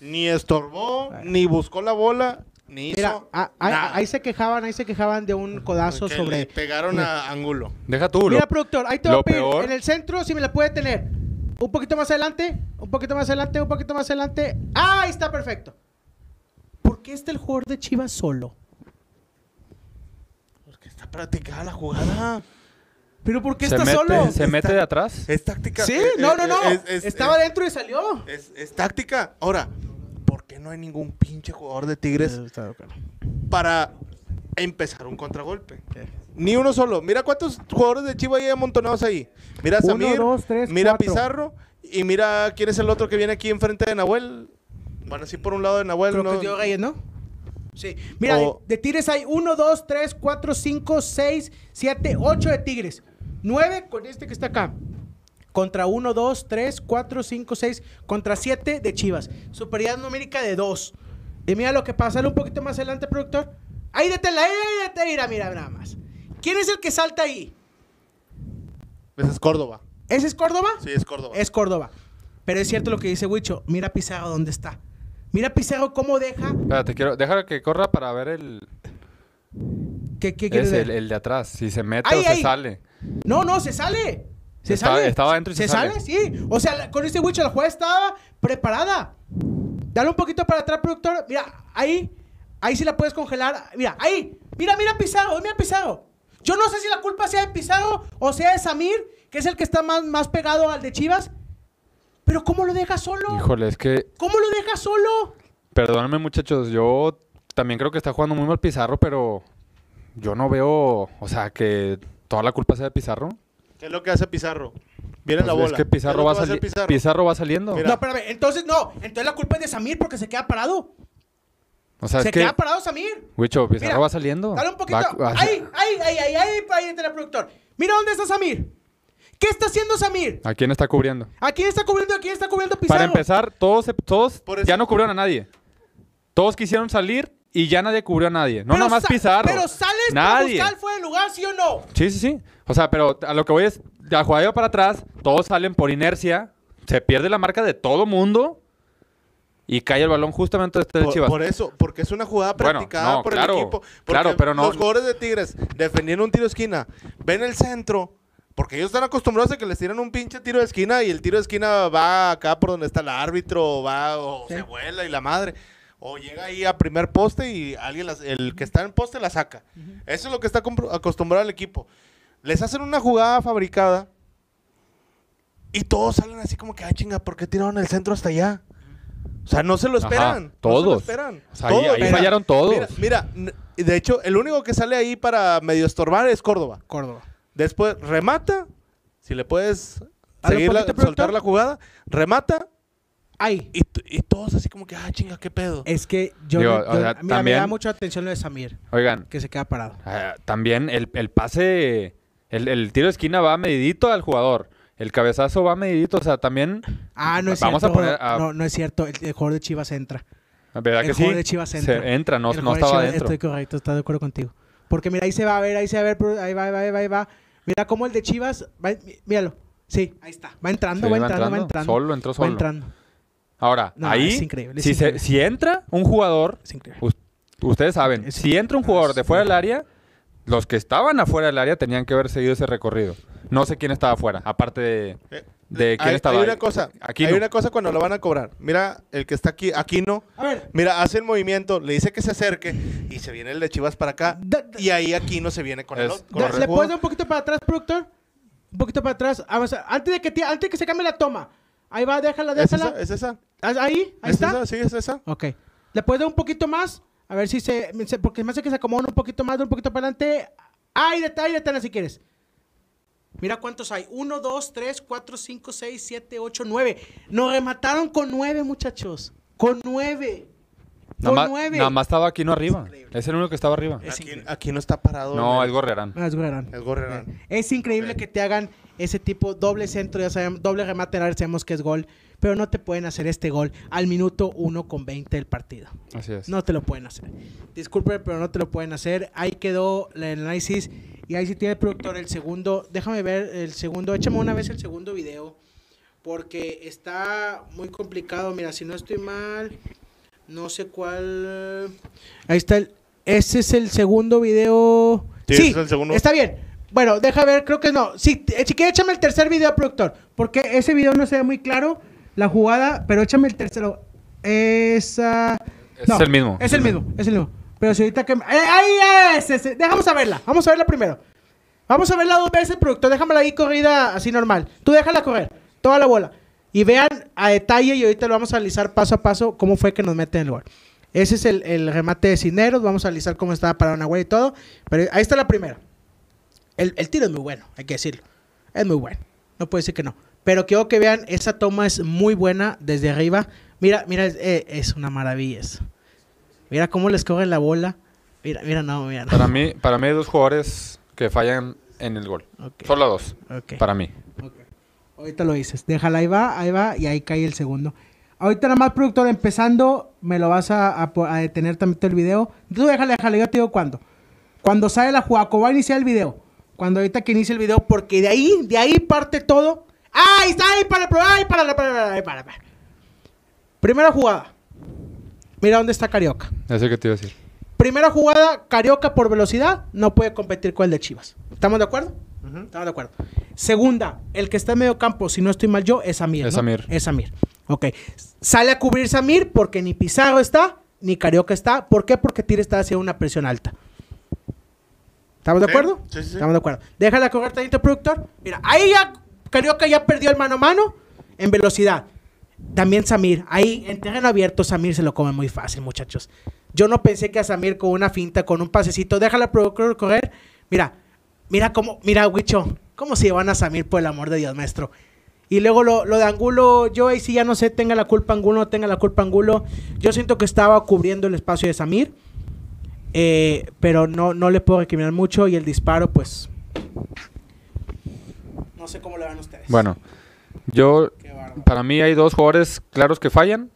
Ni estorbó, ni buscó la bola, ni hizo Mira, ah, ahí, nada. ahí se quejaban, ahí se quejaban de un codazo Que sobre. le pegaron a Angulo. Deja tú, lo- Mira, productor, ahí te voy lo a pedir. peor- En el centro, si me la puede tener. Un poquito más adelante, un poquito más adelante, un poquito más adelante. ¡Ah, ahí está perfecto! ¿Por qué está el jugador de Chivas solo? Porque está practicada la jugada. ¿Pero por qué se está mete, solo? se mete de atrás. Es táctica. Sí, Eh, no, eh, no, no. es- es- Estaba es- dentro y salió. Es, es táctica. Ahora, ¿por qué no hay ningún pinche jugador de Tigres para empezar un contragolpe? Ni uno solo. Mira cuántos jugadores de Chivas hay amontonados ahí. Mira a Uno, Samir, dos, tres, mira a. Pizarro y mira quién es el otro que viene aquí enfrente de Nahuel. Van así por un lado de Nahuel. Creo no- que es Diego Reyes, ¿no? Sí. Mira, O- de, de Tigres hay 1, 2, 3, 4, 5, 6, 7, 8 de Tigres. 9 con este que está acá. Contra 1, 2, 3, 4, 5, 6. Contra 7 de Chivas. Superioridad numérica de 2. Y mira lo que pasa. Un poquito más adelante, productor. Ahí deténla, ahí, ahí, deténla. Mira, mira, nada más. ¿Quién es el que salta ahí? Ese es Córdoba. ¿Ese es Córdoba? Sí, es Córdoba. Es Córdoba. Pero es cierto lo que dice Huicho. Mira Pizarro dónde está. Mira Pizarro cómo deja. Espérate, quiero, déjalo que corra para ver el, ¿Qué, qué quieres es ver? el, el de atrás. Si se mete Ahí, o se ahí. sale. No, no, se sale. Se Estaba- sale. estaba adentro y se sale. sale. sí. O sea, la- con este Wicho la jugada estaba preparada. Dale un poquito para atrás, productor. Mira, ahí. Ahí sí la puedes congelar. Mira, ahí. Mira, mira Pizarro, mira Pizarro. Yo no sé si la culpa sea de Pizarro o sea de Samir, que es el que está más, más pegado al de Chivas. Pero ¿cómo lo deja solo? Híjole, es que, ¿Cómo lo deja solo? perdónenme muchachos, yo también creo que está jugando muy mal Pizarro, pero yo no veo, o sea, que toda la culpa sea de Pizarro. ¿Qué es lo que hace Pizarro? Viene Pues la es bola. que ¿Qué es Pizarro lo va, que Pizarro? Pizarro va saliendo. Mira. No, espérame. Entonces, no. Entonces la culpa es de Samir porque se queda parado. O sea, se es que, queda parado Samir. Wicho, Pizarro Mira, va saliendo. Dale un poquito. Va- ahí, ahí, ahí, ahí, ahí, ahí, está el productor. Mira dónde está Samir. ¿Qué está haciendo Samir? ¿A quién está cubriendo? ¿A quién está cubriendo? ¿A quién está cubriendo Pizarro? Para empezar, todos, todos ya no cubrieron a nadie. Todos quisieron salir y ya nadie cubrió a nadie. No Pero nomás Pizarro. Pero sales nadie. para buscar fuera del lugar, ¿sí o no? Sí, sí, sí. O sea, pero a lo que voy es, la jugada iba para atrás, todos salen por inercia, se pierde la marca de todo mundo y cae el balón justamente desde el Por, Chivas. por eso, porque es una jugada Bueno, practicada no, por claro, el equipo. Claro, pero no- Los jugadores de Tigres defendiendo un tiro de esquina, ven el centro, porque ellos están acostumbrados a que les tiran un pinche tiro de esquina y el tiro de esquina va acá por donde está el árbitro, o va o Sí. se vuela y la madre. O llega ahí a primer poste y alguien las- el que está en el poste la saca. Eso es lo que está acostumbrado el equipo. Les hacen una jugada fabricada y todos salen así como que, ay chinga, ¿por qué tiraron el centro hasta allá? O sea, no se lo Ajá, esperan. No se lo todos. esperan. O sea, ahí- ahí Mira, fallaron todos. Mira, de hecho, el único que sale ahí para medio estorbar es Córdoba. Córdoba. Después remata, si le puedes seguir la- soltar la jugada, remata Ay, y, y todos así como que, ah, chinga, qué pedo. es que yo, Digo, yo- o sea, mira, me da mucha atención lo de Samir, Oigan, que se queda parado. ah, también el, el pase, el, el tiro de esquina va medidito al jugador. El cabezazo va medidito, o sea, también, Ah, no es Vamos a cierto. poner a- No, no es cierto. El, el jugador de Chivas entra. ¿verdad El que sí? jugador de Chivas Se entra. entra, no, estaba Chivas- dentro. Estoy correcto, estoy de acuerdo contigo. Porque mira, ahí se va a ver, ahí se va a ver, pero ahí va, ahí va, ahí va, ahí va. Mira cómo el de Chivas, va, mí- míralo. Sí, ahí está. Va entrando, Sí, va va entrando, va entrando. entrando. Solo, entró Va solo. entrando. Ahora, No, ahí, es increíble, es si, se- increíble. si entra un jugador, Es increíble. us- ustedes saben, Es- si entra un jugador de fuera del área, los que estaban afuera del área tenían que haber seguido ese recorrido. No sé quién estaba afuera, aparte de, Eh, de quién hay, estaba hay ahí. cosa, Aquí hay no. una cosa cuando lo van a cobrar. Mira, el que está aquí, aquí no. A ver, Mira, hace el movimiento, le dice que se acerque y se viene el de Chivas para acá. Da- da- Y ahí aquí no se viene con el Es otro. con el ¿le jugador. puedes dar un poquito para atrás, productor? Un poquito para atrás. Antes, de que, antes de que se cambie la toma. Ahí va, déjala, ¿Es déjala. esa? ¿Es esa? Ahí, ahí ¿Es está. esa? Sí, es esa. Ok. ¿Le puedes dar un poquito más? A ver si se... Porque me hace que se acomodan un poquito más, un poquito para adelante. ¡Ay, detalle, detalle si quieres! Mira cuántos hay. 1, 2, 3, 4, 5, 6, 7, 8, 9. Nos remataron con 9, muchachos. Con 9. Nada más, 9. nada más estaba aquí no arriba. Es el único que estaba arriba. Es Aquí, no está parado. No, es Gorrerán. Ah, es Gorrerán. Es Gorrerán. Es increíble que te hagan ese tipo doble centro, ya sabemos, doble remate, área, sabemos que es gol, pero no te pueden hacer este gol al minuto 1 con 20 del partido. Así es. No te lo pueden hacer. Disculpe, pero no te lo pueden hacer. Ahí quedó el análisis y ahí sí tiene el productor el segundo. Déjame ver el segundo. Échame una vez el segundo video porque está muy complicado. Mira, si no estoy mal, no sé cuál. Ahí está el. Ese es el segundo video. Sí, ese es el segundo. Está bien. Bueno, deja ver, creo que no. Sí, eh, si quieres, échame el tercer video, productor. Porque ese video no se ve muy claro, la jugada, pero échame el tercero. Esa. Es el mismo. Es el mismo, es el mismo. Pero si ahorita que. ¡Eh, ¡Ahí es! ese! Dejamos a verla. Vamos a verla primero. Vamos a verla dos veces, productor. Déjamela ahí corrida así normal. Tú déjala correr. Toda la bola. Y vean a detalle y ahorita lo vamos a analizar paso a paso cómo fue que nos meten el gol. Ese es el, el remate de Cineros. Vamos a analizar cómo estaba parado Nahuel y todo. Pero ahí está la primera. El, el tiro es muy bueno, hay que decirlo. Es muy bueno. No puedo decir que no. Pero quiero que vean, esa toma es muy buena desde arriba. Mira, mira, es, eh, es una maravilla eso. Mira cómo les corre la bola. Mira, mira, no, mira. No. Para mí, para mí hay dos jugadores que fallan en el gol. Solo dos, ok, para mí. ok. Ahorita lo dices. Déjala, ahí va, ahí va, y ahí cae el segundo. Ahorita nada más, productor, empezando, me lo vas a, a detener también todo el video. Tú déjale, déjale, yo te digo cuándo. Cuando sale la jugada, va a iniciar el video. Cuando ahorita que inicie el video, porque de ahí, de ahí parte todo. ¡Ay, está ahí para, ay, para, para, para, para! Primera jugada. Mira dónde está Carioca. Ese que te iba a decir. Primera jugada, Carioca por velocidad no puede competir con el de Chivas. ¿Estamos de acuerdo? Ujú. Estamos de acuerdo. Segunda, el que está en medio campo, si no estoy mal yo, es Samir. Es ¿no? Samir. Es Samir. Ok. Sale a cubrir Samir porque ni Pizarro está, ni Carioca está. ¿Por qué? Porque Tire está haciendo una presión alta. ¿Estamos de acuerdo? sí, sí, sí. Estamos de acuerdo. Déjala correr tantito, productor. Mira, ahí ya Carioca ya perdió el mano a mano en velocidad. También Samir. Ahí en terreno abierto Samir se lo come muy fácil, muchachos. Yo no pensé que a Samir con una finta, con un pasecito, déjala productor correr. Mira, mira cómo, mira, Wicho, cómo se llevan a Samir por el amor de Dios, maestro. Y luego lo, lo de Angulo, yo ahí sí ya no sé, tenga la culpa Angulo, tenga la culpa Angulo. Yo siento que estaba cubriendo el espacio de Samir. eh, pero no, no le puedo recriminar mucho. Y el disparo, pues. No sé cómo lo ven ustedes. Bueno, yo, para mí hay dos jugadores claros que fallan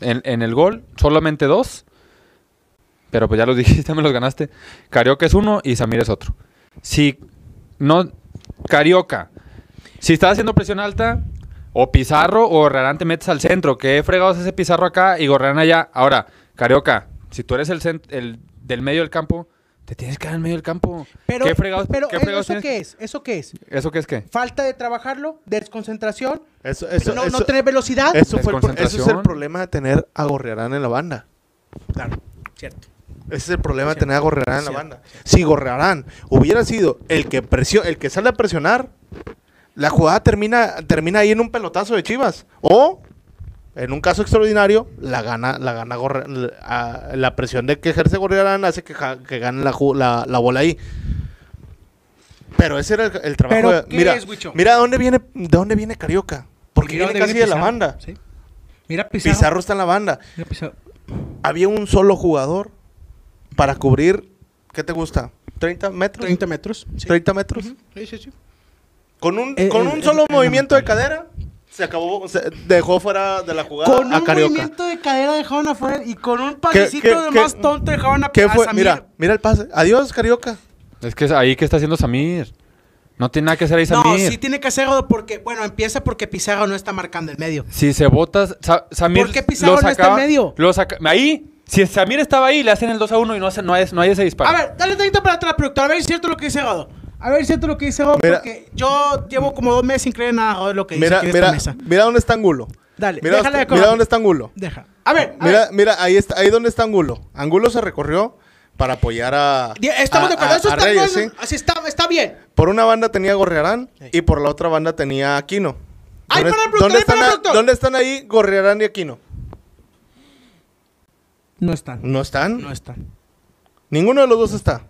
en, en el gol, solamente dos. Pero pues ya los *laughs* dijiste, me los ganaste. Carioca es uno y Samir es otro. Si no, Carioca, si está haciendo presión alta, O Pizarro o Gorrearán te metes al centro. ¿Qué fregados ese Pizarro acá y Gorrearán allá? Ahora, Carioca, si tú eres el, cent- el del medio del campo, te tienes que dar en medio del campo. Pero, ¿Qué fregados, pero qué ¿eso tienes? qué es? ¿Eso qué es? ¿Eso qué es qué? Falta de trabajarlo, desconcentración, Eso, eso, no, no eso- tener velocidad. eso fue el ese es el problema de tener a Gorrearán en la banda. Claro, cierto. Ese es el problema de tener a Gorrearán en la banda. Si Gorrearán hubiera sido el que presio- el que sale a presionar, la jugada termina, termina ahí en un pelotazo de Chivas. O, en un caso extraordinario, la gana, la gana Gorre- la, la presión de que ejerce Gorrearán hace que, que gane la, la, la bola ahí. Pero ese era el, el trabajo. ¿Pero de- mira, es, mira dónde viene, de dónde viene Carioca. Porque Mira viene casi de la banda. Sí. Mira Pizarro. Pizarro está en la banda. Mira Pizarro. Había un solo jugador para cubrir, ¿qué te gusta? ¿30 metros? 30 metros. Sí. 30 metros. Sí, sí, sí. Con un, Eh, con eh, un solo la movimiento de cadera, se acabó, se dejó fuera de la jugada Con a un Carioca. movimiento de cadera dejaron afuera y con un pasecito de qué- más tonto dejaron a, ¿Qué a fue? Samir. Mira, mira el pase. Adiós, Carioca. Es que es ahí que está haciendo Samir. No tiene nada que hacer ahí No, Samir. sí tiene que hacerlo porque, bueno, empieza porque Pizarro no está marcando el medio. Si se bota, Sa- Samir ¿Por qué Pizarro lo no está en medio? Lo saca, ahí, si Samir estaba ahí, le hacen el 2 a 1 y no, hace, no, hay, no hay ese disparo. A ver, dale tantito para atrás, productor. A ver si es cierto lo que dice Godo. A ver si es cierto lo que dice Godo, Mira. porque yo llevo como dos meses sin creer en nada de lo que dice Mira, aquí en mira, esta mesa. mira dónde está Angulo. Dale, Mira, déjale de mira comer. dónde está Angulo. Deja. A ver, a Mira, ver. mira, ahí está, ahí donde está Angulo. Angulo se recorrió para apoyar a, Di- Estamos a- de acuerdo. a- Eso a está, Reyes, bueno, ¿sí? así está, está bien. Por una banda tenía Gorrearán y por la otra banda tenía Aquino. Ay, ¿Dónde, para el productor, dónde ay, para están, el productor. dónde están ahí Gorrearán y Aquino? No están. No están. No están. Ninguno de los dos está.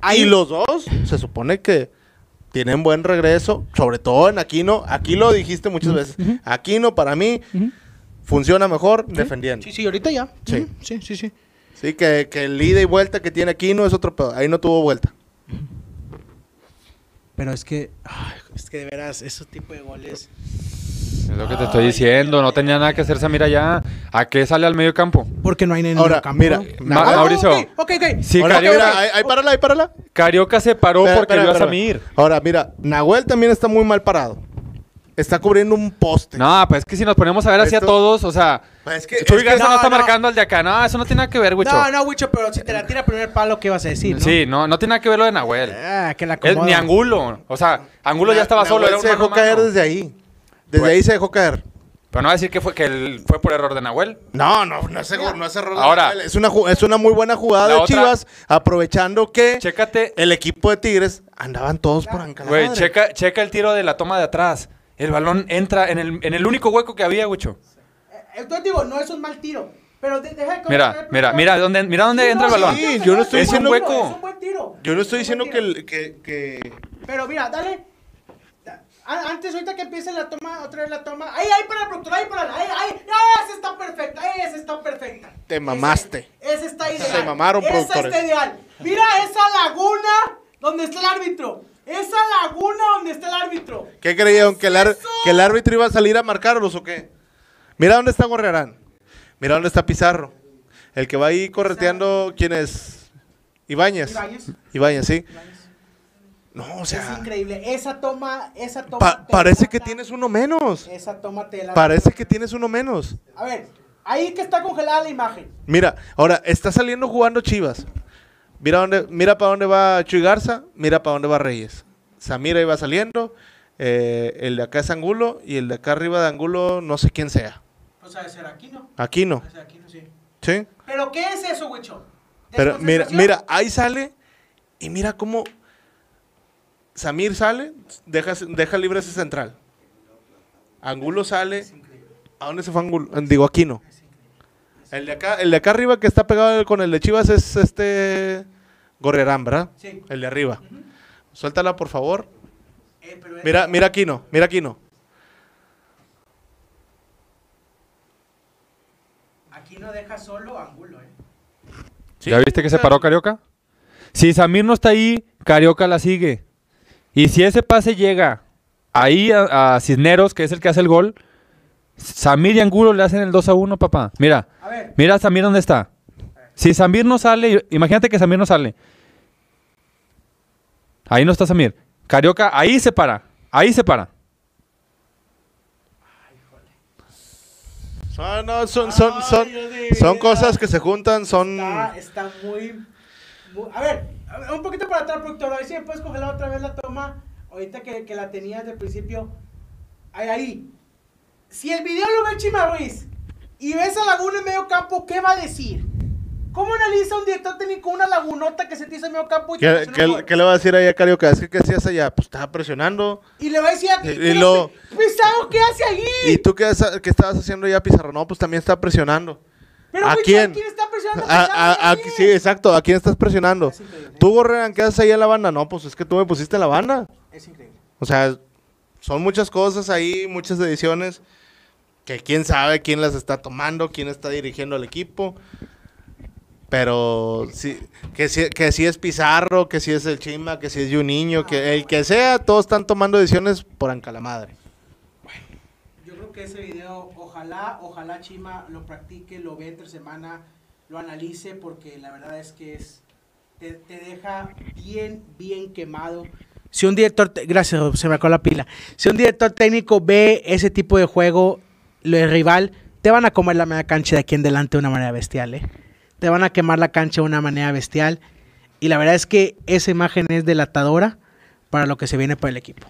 Ahí- Y los dos se supone que tienen buen regreso, sobre todo en Aquino. Aquí lo dijiste muchas veces. Aquino para mí funciona mejor defendiendo. Sí, sí, ahorita ya. Sí. Sí, sí, sí. Sí, que, que el ida y vuelta que tiene Aquino es otro pedo. Ahí no tuvo vuelta. Pero es que, ay, es que de veras, esos tipos de goles. Es lo que te estoy diciendo. No tenía nada que hacer Samir allá. ¿A qué sale al medio campo? Porque no hay en Ahora, el campo. mira, Ah, Mauricio. Ok, ok, ok. Sí, Ahora, Carioca- mira, ahí, ahí párala, ahí párala. Carioca se paró Espera, porque espera, vio a espera. Samir. Ahora, mira, Nahuel también está muy mal parado. Está cubriendo un poste. No, pues es que si nos ponemos a ver así a Esto- todos, o sea, Pues es que- Chuy es que- Garza no, no, está no. marcando al de acá. No, eso no tiene nada que ver, Wicho. No, no, Wicho, pero si te la tira primer palo, ¿qué vas a decir? no? Sí, no, no tiene nada que ver lo de Nahuel. Ah, que la Es, acomoda. ni Angulo. O sea, Angulo ya estaba solo. Nahuel Era un se dejó mano a mano. caer desde ahí. Desde Pues- ahí se dejó caer. Pero no va a decir que fue, que el- fue por error de Nahuel. No, no, no es, error- no es error de Ahora- Nahuel. Es una, es una muy buena jugada de otra- Chivas, aprovechando que Chécate, el equipo de Tigres andaban todos por acá. güey, checa, checa el tiro de la toma de atrás. El balón entra en el, en el único hueco que había, Wicho. Eh, Entonces digo, no es un mal tiro. Pero de- deja de Mira, mira, mira dónde, mira dónde entra el balón. sí, yo no estoy Es un diciendo- hueco. Es un buen tiro. Yo no estoy diciendo que, que- Pero mira, dale. Antes, ahorita que empiece la toma, otra vez la toma. Ahí, ahí para el productor, ahí para ahí, ahí. ¡Ah, esa está perfecta! ¡Esa está perfecta! Te mamaste. Esa está ideal. Se mamaron, Esa productores. está ideal. Mira esa laguna donde está el árbitro. Esa laguna donde está el árbitro. ¿Qué creyeron? ¿Que el? ¿Que el árbitro iba a salir a marcarlos o qué? Mira dónde está Gorrearán. Mira dónde está Pizarro. El que va ahí correteando, ¿quién es? Ibáñez. Ibáñez. Ibáñez, sí. No, o Es sea, increíble. Esa toma, esa toma. pa- parece que tienes uno menos. Esa toma te la Parece que tienes uno menos. A ver, ahí que está congelada la imagen. Mira, ahora está saliendo jugando Chivas. Mira dónde, mira para dónde va Chuy Garza, mira para dónde va Reyes. Samira iba saliendo, eh, el de acá es Angulo y el de acá arriba de Angulo no sé quién sea. O sea, ser aquí no. Aquí no, ser aquí no, sí. ¿sí? ¿Pero qué es eso, Wicho? Pero mira, mira, ahí sale y mira cómo Samir sale, deja, deja libre ese central. Angulo sale. ¿A dónde se fue Angulo? Digo, aquí no. El de acá, el de acá arriba que está pegado con el de Chivas es este Gorrerán, ¿verdad? Sí. El de arriba. Suéltala, por favor. Eh, pero Mira, mira aquí no, mira aquí no. Aquí no deja solo ángulo, ¿eh? ¿Ya viste que se paró Carioca? Si Samir no está ahí, Carioca la sigue. Y si ese pase llega ahí a, a Cisneros, que es el que hace el gol, Samir y Angulo le hacen el 2 a 1, papá. Mira, A ver, mira Samir dónde está. Si Samir no sale, imagínate que Samir no sale. Ahí no está Samir. Carioca, ahí se para. Ahí se para. Ah, no, son, son, son, son cosas que se juntan, son... Está, está muy, a ver, un poquito para atrás, productor. A ver si me puedes congelar otra vez la toma. Ahorita que, que la tenías del principio. Ahí, ahí. Si el video lo ve Chima Ruiz y ves a Laguna en medio campo, ¿qué va a decir? ¿Cómo analiza un director técnico una lagunota que se te hizo en medio campo y ¿Qué, qué- qué le va a decir ahí a Carioca? Es que, ¿qué hacías allá? Pues estaba presionando. Y le va a decir a Y- lo- Pi- Pizarro, ¿qué hace ahí? ¿Y tú qué, qué estabas haciendo ya, Pizarro? No, pues también está presionando. Pero, ¿a güey, quién? ¿quién está presionando A- Pizarro a- a- ahí? sí, exacto. ¿A quién estás presionando? Es. ¿Tú, Gorrean, qué haces ahí en la banda? No, pues es que tú me pusiste en la banda. Es increíble. O sea, son muchas cosas ahí, muchas ediciones que quién sabe quién las está tomando, quién está dirigiendo al equipo. Pero sí, que si, que si es Pizarro, que si es el Chima, que si es Juninho, que el que sea, todos están tomando decisiones por ancalamadre. Yo creo que ese video, ojalá, ojalá Chima lo practique, lo vea entre semana, lo analice, porque la verdad es que es te, te deja bien, bien quemado. Si un director, gracias, se me acabó la pila. Si un director técnico ve ese tipo de juego, lo de rival, te van a comer la media cancha de aquí en delante de una manera bestial, ¿eh? Te van a quemar la cancha de una manera bestial. Y la verdad es que esa imagen es delatadora para lo que se viene para el equipo.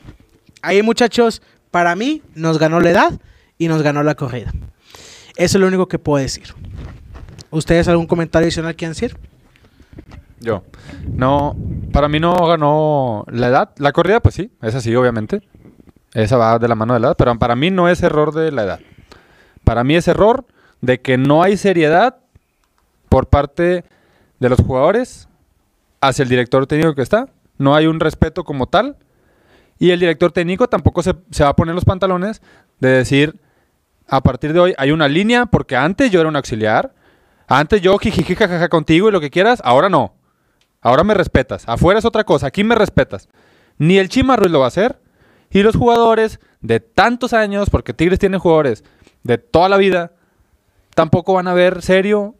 Ahí, muchachos, para mí nos ganó la edad y nos ganó la corrida. Eso es lo único que puedo decir. ¿Ustedes algún comentario adicional quieren decir? Yo. No, para mí no ganó la edad. La corrida, pues sí, esa sí, obviamente. Esa va de la mano de la edad, pero para mí no es error de la edad. Para mí es error de que no hay seriedad por parte de los jugadores hacia el director técnico que está. No hay un respeto como tal. Y el director técnico tampoco se, se va a poner los pantalones de decir, a partir de hoy hay una línea, porque antes yo era un auxiliar, antes yo jijiji jajaja contigo y lo que quieras, ahora no. Ahora me respetas. Afuera es otra cosa, aquí me respetas. Ni el Chima Ruiz lo va a hacer. Y los jugadores de tantos años, porque Tigres tiene jugadores de toda la vida, tampoco van a ver serio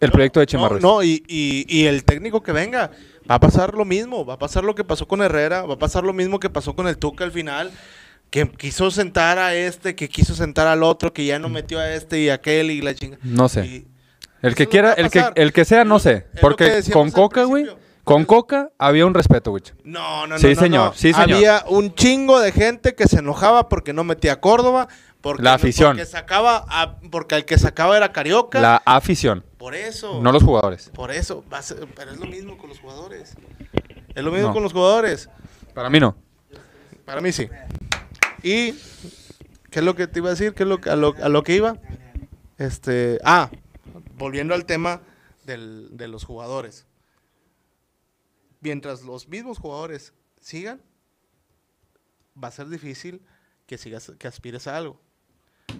el proyecto de Chima No, Ruiz. no, y, y- y el técnico que venga, va a pasar lo mismo, va a pasar lo que pasó con Herrera, va a pasar lo mismo que pasó con el Tuca al final, que quiso sentar a este, que quiso sentar al otro, que ya no metió a este y a aquel y la chinga. No sé. Y- El que quiera, el que, el que sea, no sé. Es Porque con Coca, güey, con Coca había un respeto, güey. No, no, no. Sí, no, señor, no. sí, señor. Había un chingo de gente que se enojaba porque no metía a Córdoba, porque, La afición. porque sacaba a- porque el que sacaba era Carioca. La afición, Por eso. no los jugadores. Por eso, pero es lo mismo con los jugadores. Es lo mismo No. con los jugadores. Para mí no. Para mí sí. Y, ¿qué es lo que te iba a decir? ¿Qué es lo, a, lo, a lo que iba? Este, ah, volviendo al tema del- de los jugadores. Mientras los mismos jugadores sigan, va a ser difícil que sigas, que aspires a algo.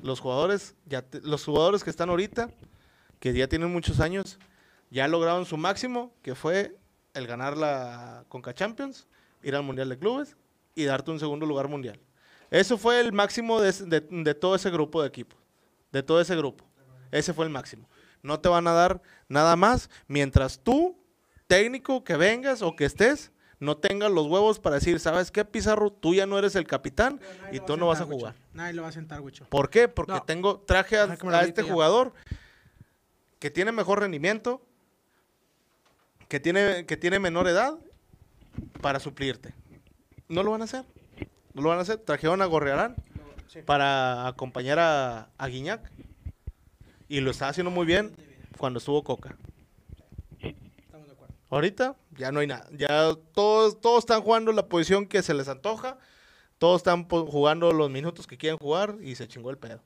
Los jugadores, ya te- los jugadores que están ahorita, que ya tienen muchos años, ya lograron su máximo, que fue el ganar la Conca Champions, ir al Mundial de Clubes y darte un segundo lugar mundial. Eso fue el máximo de, de- de todo ese grupo de equipos, de todo ese grupo. Ese fue el máximo. No te van a dar nada más mientras tú, técnico que vengas o que estés, no tengas los huevos para decir, ¿sabes qué, Pizarro? Tú ya no eres el capitán y tú no vas a jugar. Nadie lo va a sentar, Wicho. ¿Por qué? Porque No. tengo, traje a, este ya. jugador que tiene mejor rendimiento, que tiene, que tiene menor edad para suplirte. No lo van a hacer. No lo van a hacer. Trajeron a Gorrearán Sí. para acompañar a, a Guiñac. Y lo está haciendo muy bien cuando estuvo Coca. Estamos de acuerdo. Ahorita ya no hay nada. Ya todos, todos están jugando la posición que se les antoja. Todos están jugando los minutos que quieren jugar y se chingó el pedo.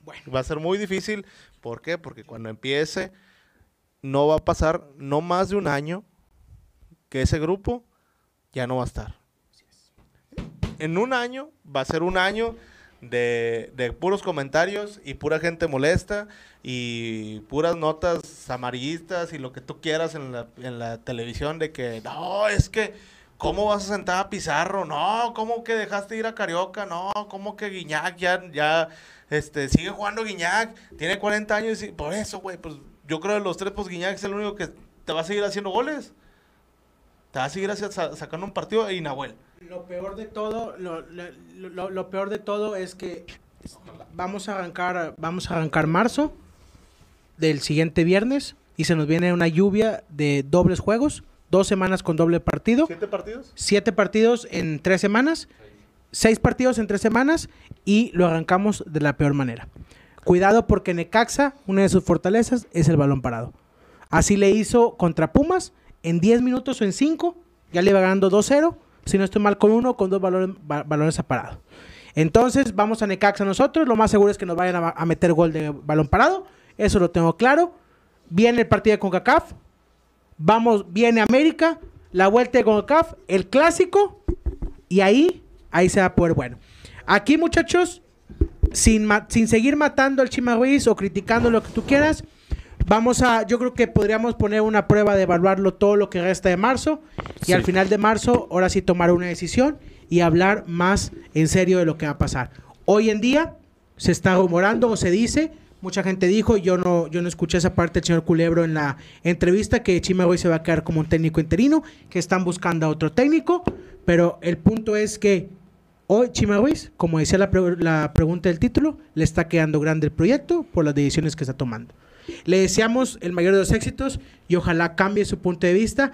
Bueno. Va a ser muy difícil. ¿Por qué? Porque cuando empiece no va a pasar no más de un año que ese grupo ya no va a estar. En un año va a ser un año de, de puros comentarios y pura gente molesta y puras notas amarillistas y lo que tú quieras en la, en la televisión de que no, es que ¿cómo vas a sentar a Pizarro? No, ¿cómo que dejaste ir a Carioca? No, ¿cómo que Guiñac ya, ya este, sigue jugando Guiñac? Tiene 40 años y por eso, güey, pues yo creo de los tres, pues Guiñac es el único que te va a seguir haciendo goles. Te va a seguir hacia- sa- sacando un partido y Nahuel. Lo peor de todo, lo, lo- peor de todo es que vamos a arrancar, vamos a arrancar marzo del siguiente viernes y se nos viene una lluvia de dobles juegos, dos semanas con doble partido, ¿Siete partidos? siete partidos en tres semanas, seis partidos en tres semanas y lo arrancamos de la peor manera. Cuidado porque Necaxa, una de sus fortalezas es el balón parado. Así le hizo contra Pumas en 10 minutos o en 5, ya le iba ganando 2-0, si no estoy mal con uno, con dos ba- balones separados. Entonces vamos a Necaxa nosotros, lo más seguro es que nos vayan a, meter gol de balón parado, eso lo tengo claro. Viene el partido de CONCACAF, vamos, viene América, la vuelta de CONCACAF, el clásico, y ahí, ahí se va a poder bueno. Aquí muchachos, sin, sin seguir matando al Chima Ruiz o criticando lo que tú quieras, vamos a, yo creo que podríamos poner una prueba de evaluarlo todo lo que resta de marzo y Sí. al final de marzo, ahora sí tomar una decisión y hablar más en serio de lo que va a pasar. Hoy en día se está rumorando o se dice, mucha gente dijo, yo no, yo no escuché esa parte del señor Culebro en la entrevista, que Chima Ruiz se va a quedar como un técnico interino, que están buscando a otro técnico, pero el punto es que Hoy Chima Ruiz, como decía la, pre- la pregunta del título, le está quedando grande el proyecto por las decisiones que está tomando. Le deseamos el mayor de los éxitos y ojalá cambie su punto de vista.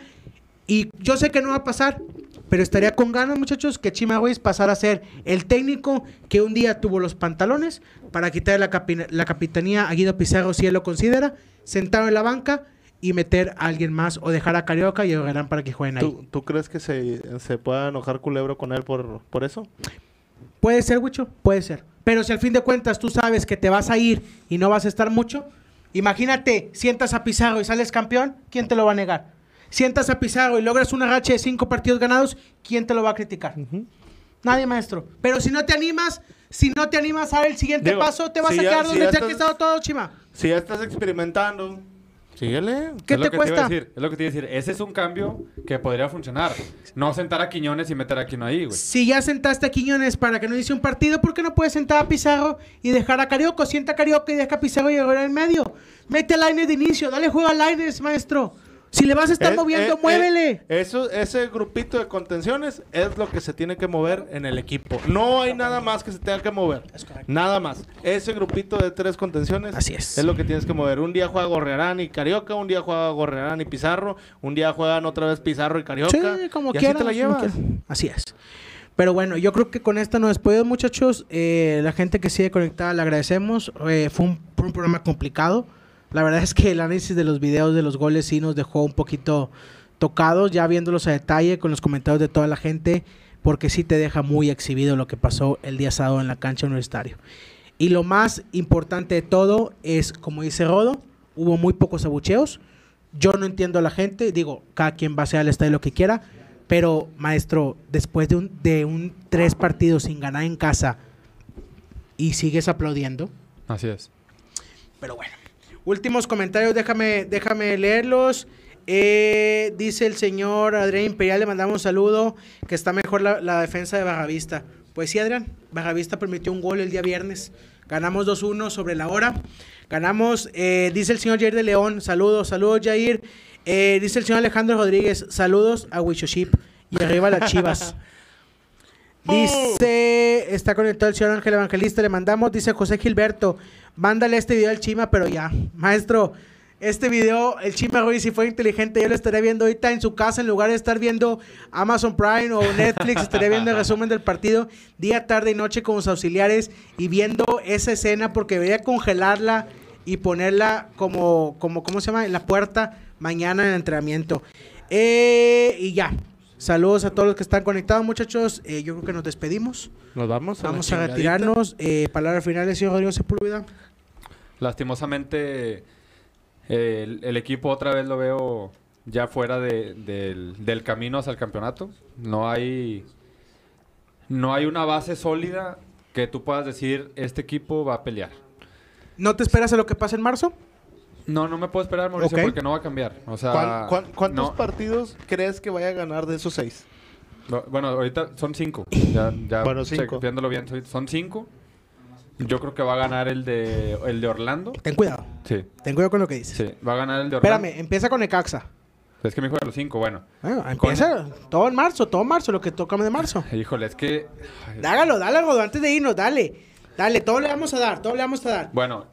Y yo sé que no va a pasar, pero estaría con ganas, muchachos, que Chima Ruiz pasara a ser el técnico que un día tuvo los pantalones para quitar la, la capitanía a Guido Pizarro, si él lo considera, sentado en la banca y meter a alguien más o dejar a Carioca y a Orgerán para que jueguen ahí. ¿Tú, tú crees que se, se pueda enojar Culebro con él por, por eso? Puede ser, Wicho, puede ser. Pero si al fin de cuentas tú sabes que te vas a ir y no vas a estar mucho, imagínate, sientas a Pizarro y sales campeón, ¿quién te lo va a negar? Sientas a Pizarro y logras una racha de cinco partidos ganados, ¿quién te lo va a criticar? Nadie, maestro. Pero si no te animas, si no te animas a dar el siguiente Digo, paso, te vas si a quedar si donde ya te ha estás- estado todo, Chima. Si ya estás experimentando, síguele. ¿Qué Es te lo que iba a cuesta? decir, es lo que te iba a decir. Ese es un cambio que podría funcionar. No sentar a Quiñones y meter a Quino ahí, güey. Si ya sentaste a Quiñones para que no hice un partido, ¿por qué no puedes sentar a Pizarro y dejar a Carioca? Sienta a Carioca y deja a Pizarro y ahora en medio. Mete a Lainez de inicio, dale juego a Lainez, maestro. Si le vas a estar Es- moviendo, eh, muévele. eh, eso, ese grupito de contenciones es lo que se tiene que mover en el equipo. No hay nada más que se tenga que mover. Es correcto. Nada más. Ese grupito de tres contenciones Así es. es lo que tienes que mover. Un día juega Gorrearán y Carioca, un día juega Gorrearán y Pizarro, un día juegan otra vez Pizarro y Carioca. Sí, como y quieras. así te la como llevas. quieras. Así es. Pero bueno, yo creo que con esta nos despedimos, muchachos. Eh, la gente que sigue conectada, le agradecemos. Eh, fue un, fue un programa complicado. La verdad es que el análisis de los videos de los goles sí nos dejó un poquito tocados, ya viéndolos a detalle con los comentarios de toda la gente, porque sí te deja muy exhibido lo que pasó el día sábado en la cancha universitario. Y lo más importante de todo es, como dice Rodo, hubo muy pocos abucheos. Yo no entiendo a la gente, digo, cada quien va a hacer al estadio lo que quiera, pero maestro, después de un, de un tres partidos sin ganar en casa y sigues aplaudiendo, Así es. pero bueno. Últimos comentarios, déjame, déjame leerlos. Eh, dice el señor Adrián Imperial, le mandamos un saludo, que está mejor la, la defensa de Barravista. Pues sí, Adrián, Barravista permitió un gol el día viernes. Ganamos 2-1 sobre la hora. Ganamos, eh, dice el señor Jair de León, saludos, saludos Jair. Eh, dice el señor Alejandro Rodríguez, saludos a Wishoship y arriba las chivas. *laughs* Dice, está conectado el señor Ángel Evangelista, le mandamos, dice José Gilberto, mándale este video al Chima, pero ya, maestro, este video, el Chima Ruiz, si fue inteligente, yo lo estaría viendo ahorita en su casa, en lugar de estar viendo Amazon Prime o Netflix, estaría viendo el resumen del partido día, tarde y noche con sus auxiliares y viendo esa escena porque debería congelarla y ponerla como, como, ¿cómo se llama? En la puerta mañana en el entrenamiento. Eh, y ya. Saludos a todos los que están conectados, muchachos. Eh, yo creo que nos despedimos. Nos vamos a, Vamos a retirarnos. Eh, palabras finales, señor Rodrigo Sepúlveda. Lastimosamente, eh, el, el equipo otra vez lo veo ya fuera de- del, del camino hacia el campeonato. No hay, no hay una base sólida que tú puedas decir, este equipo va a pelear. ¿No te esperas a lo que pase en marzo? No, no me puedo esperar, Mauricio, porque no va a cambiar. O sea, ¿Cuán- cuán- ¿Cuántos no. partidos crees que vaya a ganar de esos seis? Bu- Bueno, ahorita son cinco. Ya, ya Bueno, cinco. viéndolo bien, son cinco. Yo creo que va a ganar el de, el de Orlando. Ten cuidado. Sí, Ten cuidado con lo que dices. sí, va a ganar el de Orlando. Espérame, empieza con Necaxa. Es que me dijo de los cinco, bueno. Bueno, empieza todo en marzo, todo en marzo, lo que toca de marzo. *laughs* Híjole, es que... Dágalo, dale, Rodo, antes de irnos, dale. Dale, todo le vamos a dar, todo le vamos a dar. Bueno,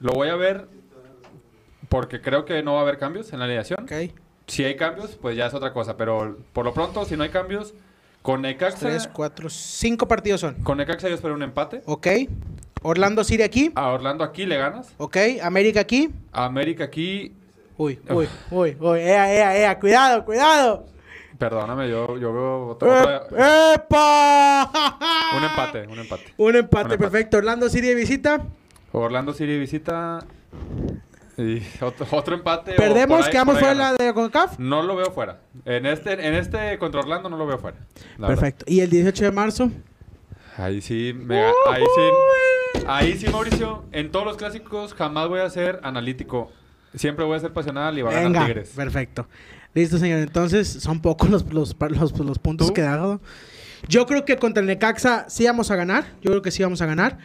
lo voy a ver porque creo que no va a haber cambios en la alineación. Ok. Si hay cambios, pues ya es otra cosa. Pero por lo pronto, si no hay cambios, con Necaxa, Tres, cuatro, cinco partidos son. con Necaxa yo espero un empate. Ok. Orlando City aquí. A Orlando aquí le ganas. Ok. América aquí. A América aquí, Uy, uy, uy, uy. Ea, ea, ea. Cuidado, cuidado. perdóname, yo, yo veo otra- otra- ¡Eh, ¡Epa! un empate, un empate. Un empate, Un empate. perfecto. Orlando City de visita. Orlando City visita y otro, otro empate. Perdemos, ahí- quedamos fuera de CONCACAF. No lo veo fuera. En este, en este contra Orlando no lo veo fuera. la verdad. Perfecto. ¿Y el 18 de marzo? Ahí sí, me ga- ahí sí, ahí sí, Mauricio. En todos los clásicos jamás voy a ser analítico. Siempre voy a ser pasional y va a ganar Venga, Tigres. perfecto. Listo, señor. Entonces, son pocos los, los, los, los puntos ¿Tú? que he dado. Yo creo que contra el Necaxa sí vamos a ganar. Yo creo que sí vamos a ganar.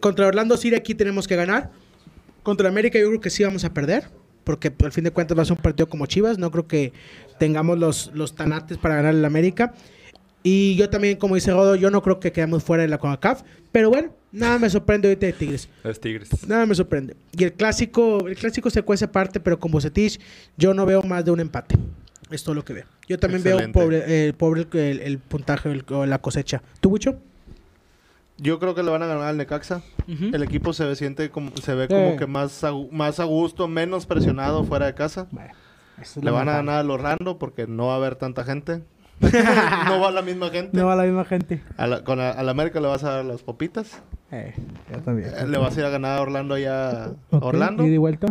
Contra Orlando City aquí tenemos que ganar. Contra América yo creo que sí vamos a perder. Porque al fin de cuentas va a ser un partido como Chivas. No creo que tengamos los, los tanates para ganar el América. Y yo también, como dice Rodo, yo no creo que quedemos fuera de la CONCACAF. Pero bueno, nada me sorprende ahorita de Tigres. Es Tigres. Nada me sorprende. Y el clásico, el clásico se cuece aparte, pero con Bocetich yo no veo más de un empate. Es todo lo que veo. Yo también Excelente. veo pobre, eh, pobre el, el puntaje el- o la cosecha. ¿Tú, Bucho? Yo creo que le van a ganar al Necaxa. El equipo se ve, siente como, se ve como que más a, más a gusto, menos presionado fuera de casa. Bueno, Le van a ganar al Orlando porque no va a haber tanta gente. *laughs* no va la misma gente. No va la misma gente. A la, con la, a la América le vas a dar las popitas. Eh, yo también. Eh, Le vas a ir a ganar a Orlando allá. a Ok, Orlando. ¿ida y vuelta?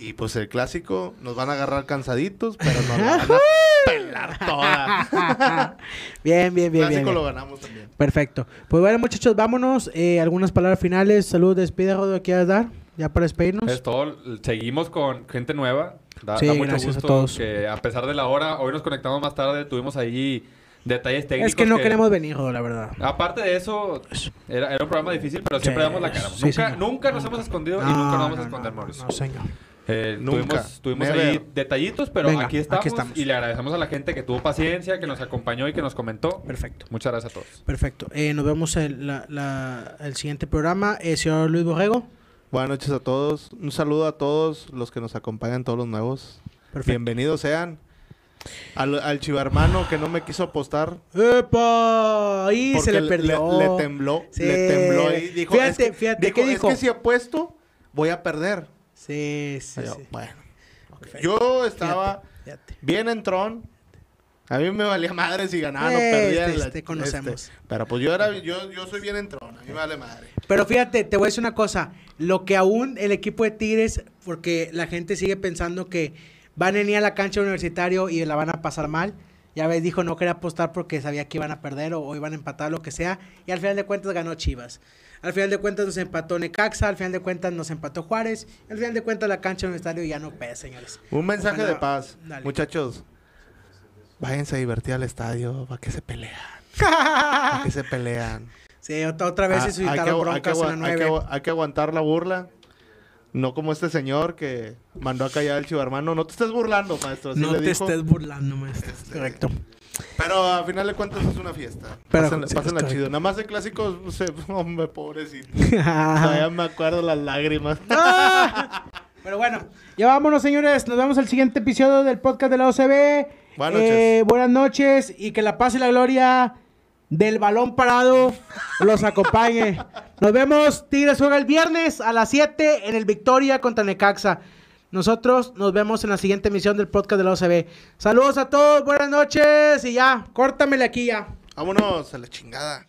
Y pues el clásico nos van a agarrar cansaditos, pero nos la van a *laughs* pelar toda. *laughs* bien, bien, bien, clásico bien. lo bien. ganamos también. Perfecto. Pues bueno, muchachos, vámonos. Eh, algunas palabras finales. Salud, despide, Rodo, ¿qué quieras dar? Ya para despedirnos. Es todo. Seguimos con gente nueva. Da, Sí, da mucho gracias a gusto todos. que a pesar de la hora, hoy nos conectamos más tarde, tuvimos ahí detalles técnicos. Es que no queremos venir, Rodo, la verdad. Aparte de eso, era, era un programa difícil, pero siempre Sí, damos la cara. sí, nunca, señor. nunca nos hemos escondido y No, nunca nos vamos no, a esconder, no, Mauricio. No, señor. Eh, Nunca. Tuvimos, tuvimos ahí detallitos, pero Venga, aquí, estamos aquí estamos. y le agradecemos a la gente que tuvo paciencia, que nos acompañó y que nos comentó. Perfecto. Muchas gracias a todos. Perfecto. Eh, nos vemos la- la- el siguiente programa. Eh, señor Luis Borrego. Buenas noches a todos. Un saludo a todos los que nos acompañan, todos los nuevos. Perfecto. Bienvenidos sean. Al, al chivarmano que no me quiso apostar. ¡Epa! Ahí porque se le perdió. Le, tembló. Sí. Le tembló ahí. Dijo, Fíjate, es que, fíjate, ¿qué dijo? Es que si apuesto, voy a perder. Sí, sí, yo, sí. Bueno. Yo estaba Fíjate. bien en Tron. A mí me valía madre si ganaba o perdía. este, la- este, conocemos. Pero pues yo era, yo, yo soy bien en Tron. A mí me vale madre. Pero fíjate, te voy a decir una cosa. Lo que aún el equipo de Tigres, porque la gente sigue pensando que van a venir a la cancha universitario y la van a pasar mal. Ya ves, dijo no quería apostar porque sabía que iban a perder o, o iban a empatar, lo que sea. Y al final de cuentas ganó Chivas. Al final de cuentas nos empató Necaxa, al final de cuentas nos empató Juárez. Al final de cuentas la cancha universitario ya no pesa, señores. Un mensaje Ojalá- de paz. Dale. Muchachos, váyanse a divertir al estadio. ¿Para que se pelean? *laughs* ¿Para que se pelean? sí, otra, otra vez Ah, se suscitaron hay que broncas en la agua- hay que 9. agua- hay que aguantar la burla. No como este señor que mandó a callar al chivarmano. No te estés burlando, maestro. así No le te dijo. estés burlando, maestro. Correcto. Pero a final de cuentas es una fiesta. Pero- pásenla, sí, pásenla chido. Nada más de clásicos, se- *laughs* hombre, pobrecito. *laughs* Todavía me acuerdo las lágrimas. *laughs* Ah. Pero bueno, ya vámonos, señores. Nos vemos el siguiente episodio del podcast de la OCB. Buenas Eh, noches. buenas noches y que la paz y la gloria del balón parado los acompañe. Nos vemos. Tigres juega el viernes a las 7 en el Victoria contra Necaxa. Nosotros nos vemos en la siguiente emisión del podcast de la OCB. Saludos a todos, buenas noches y ya, córtamele aquí ya. Vámonos a la chingada.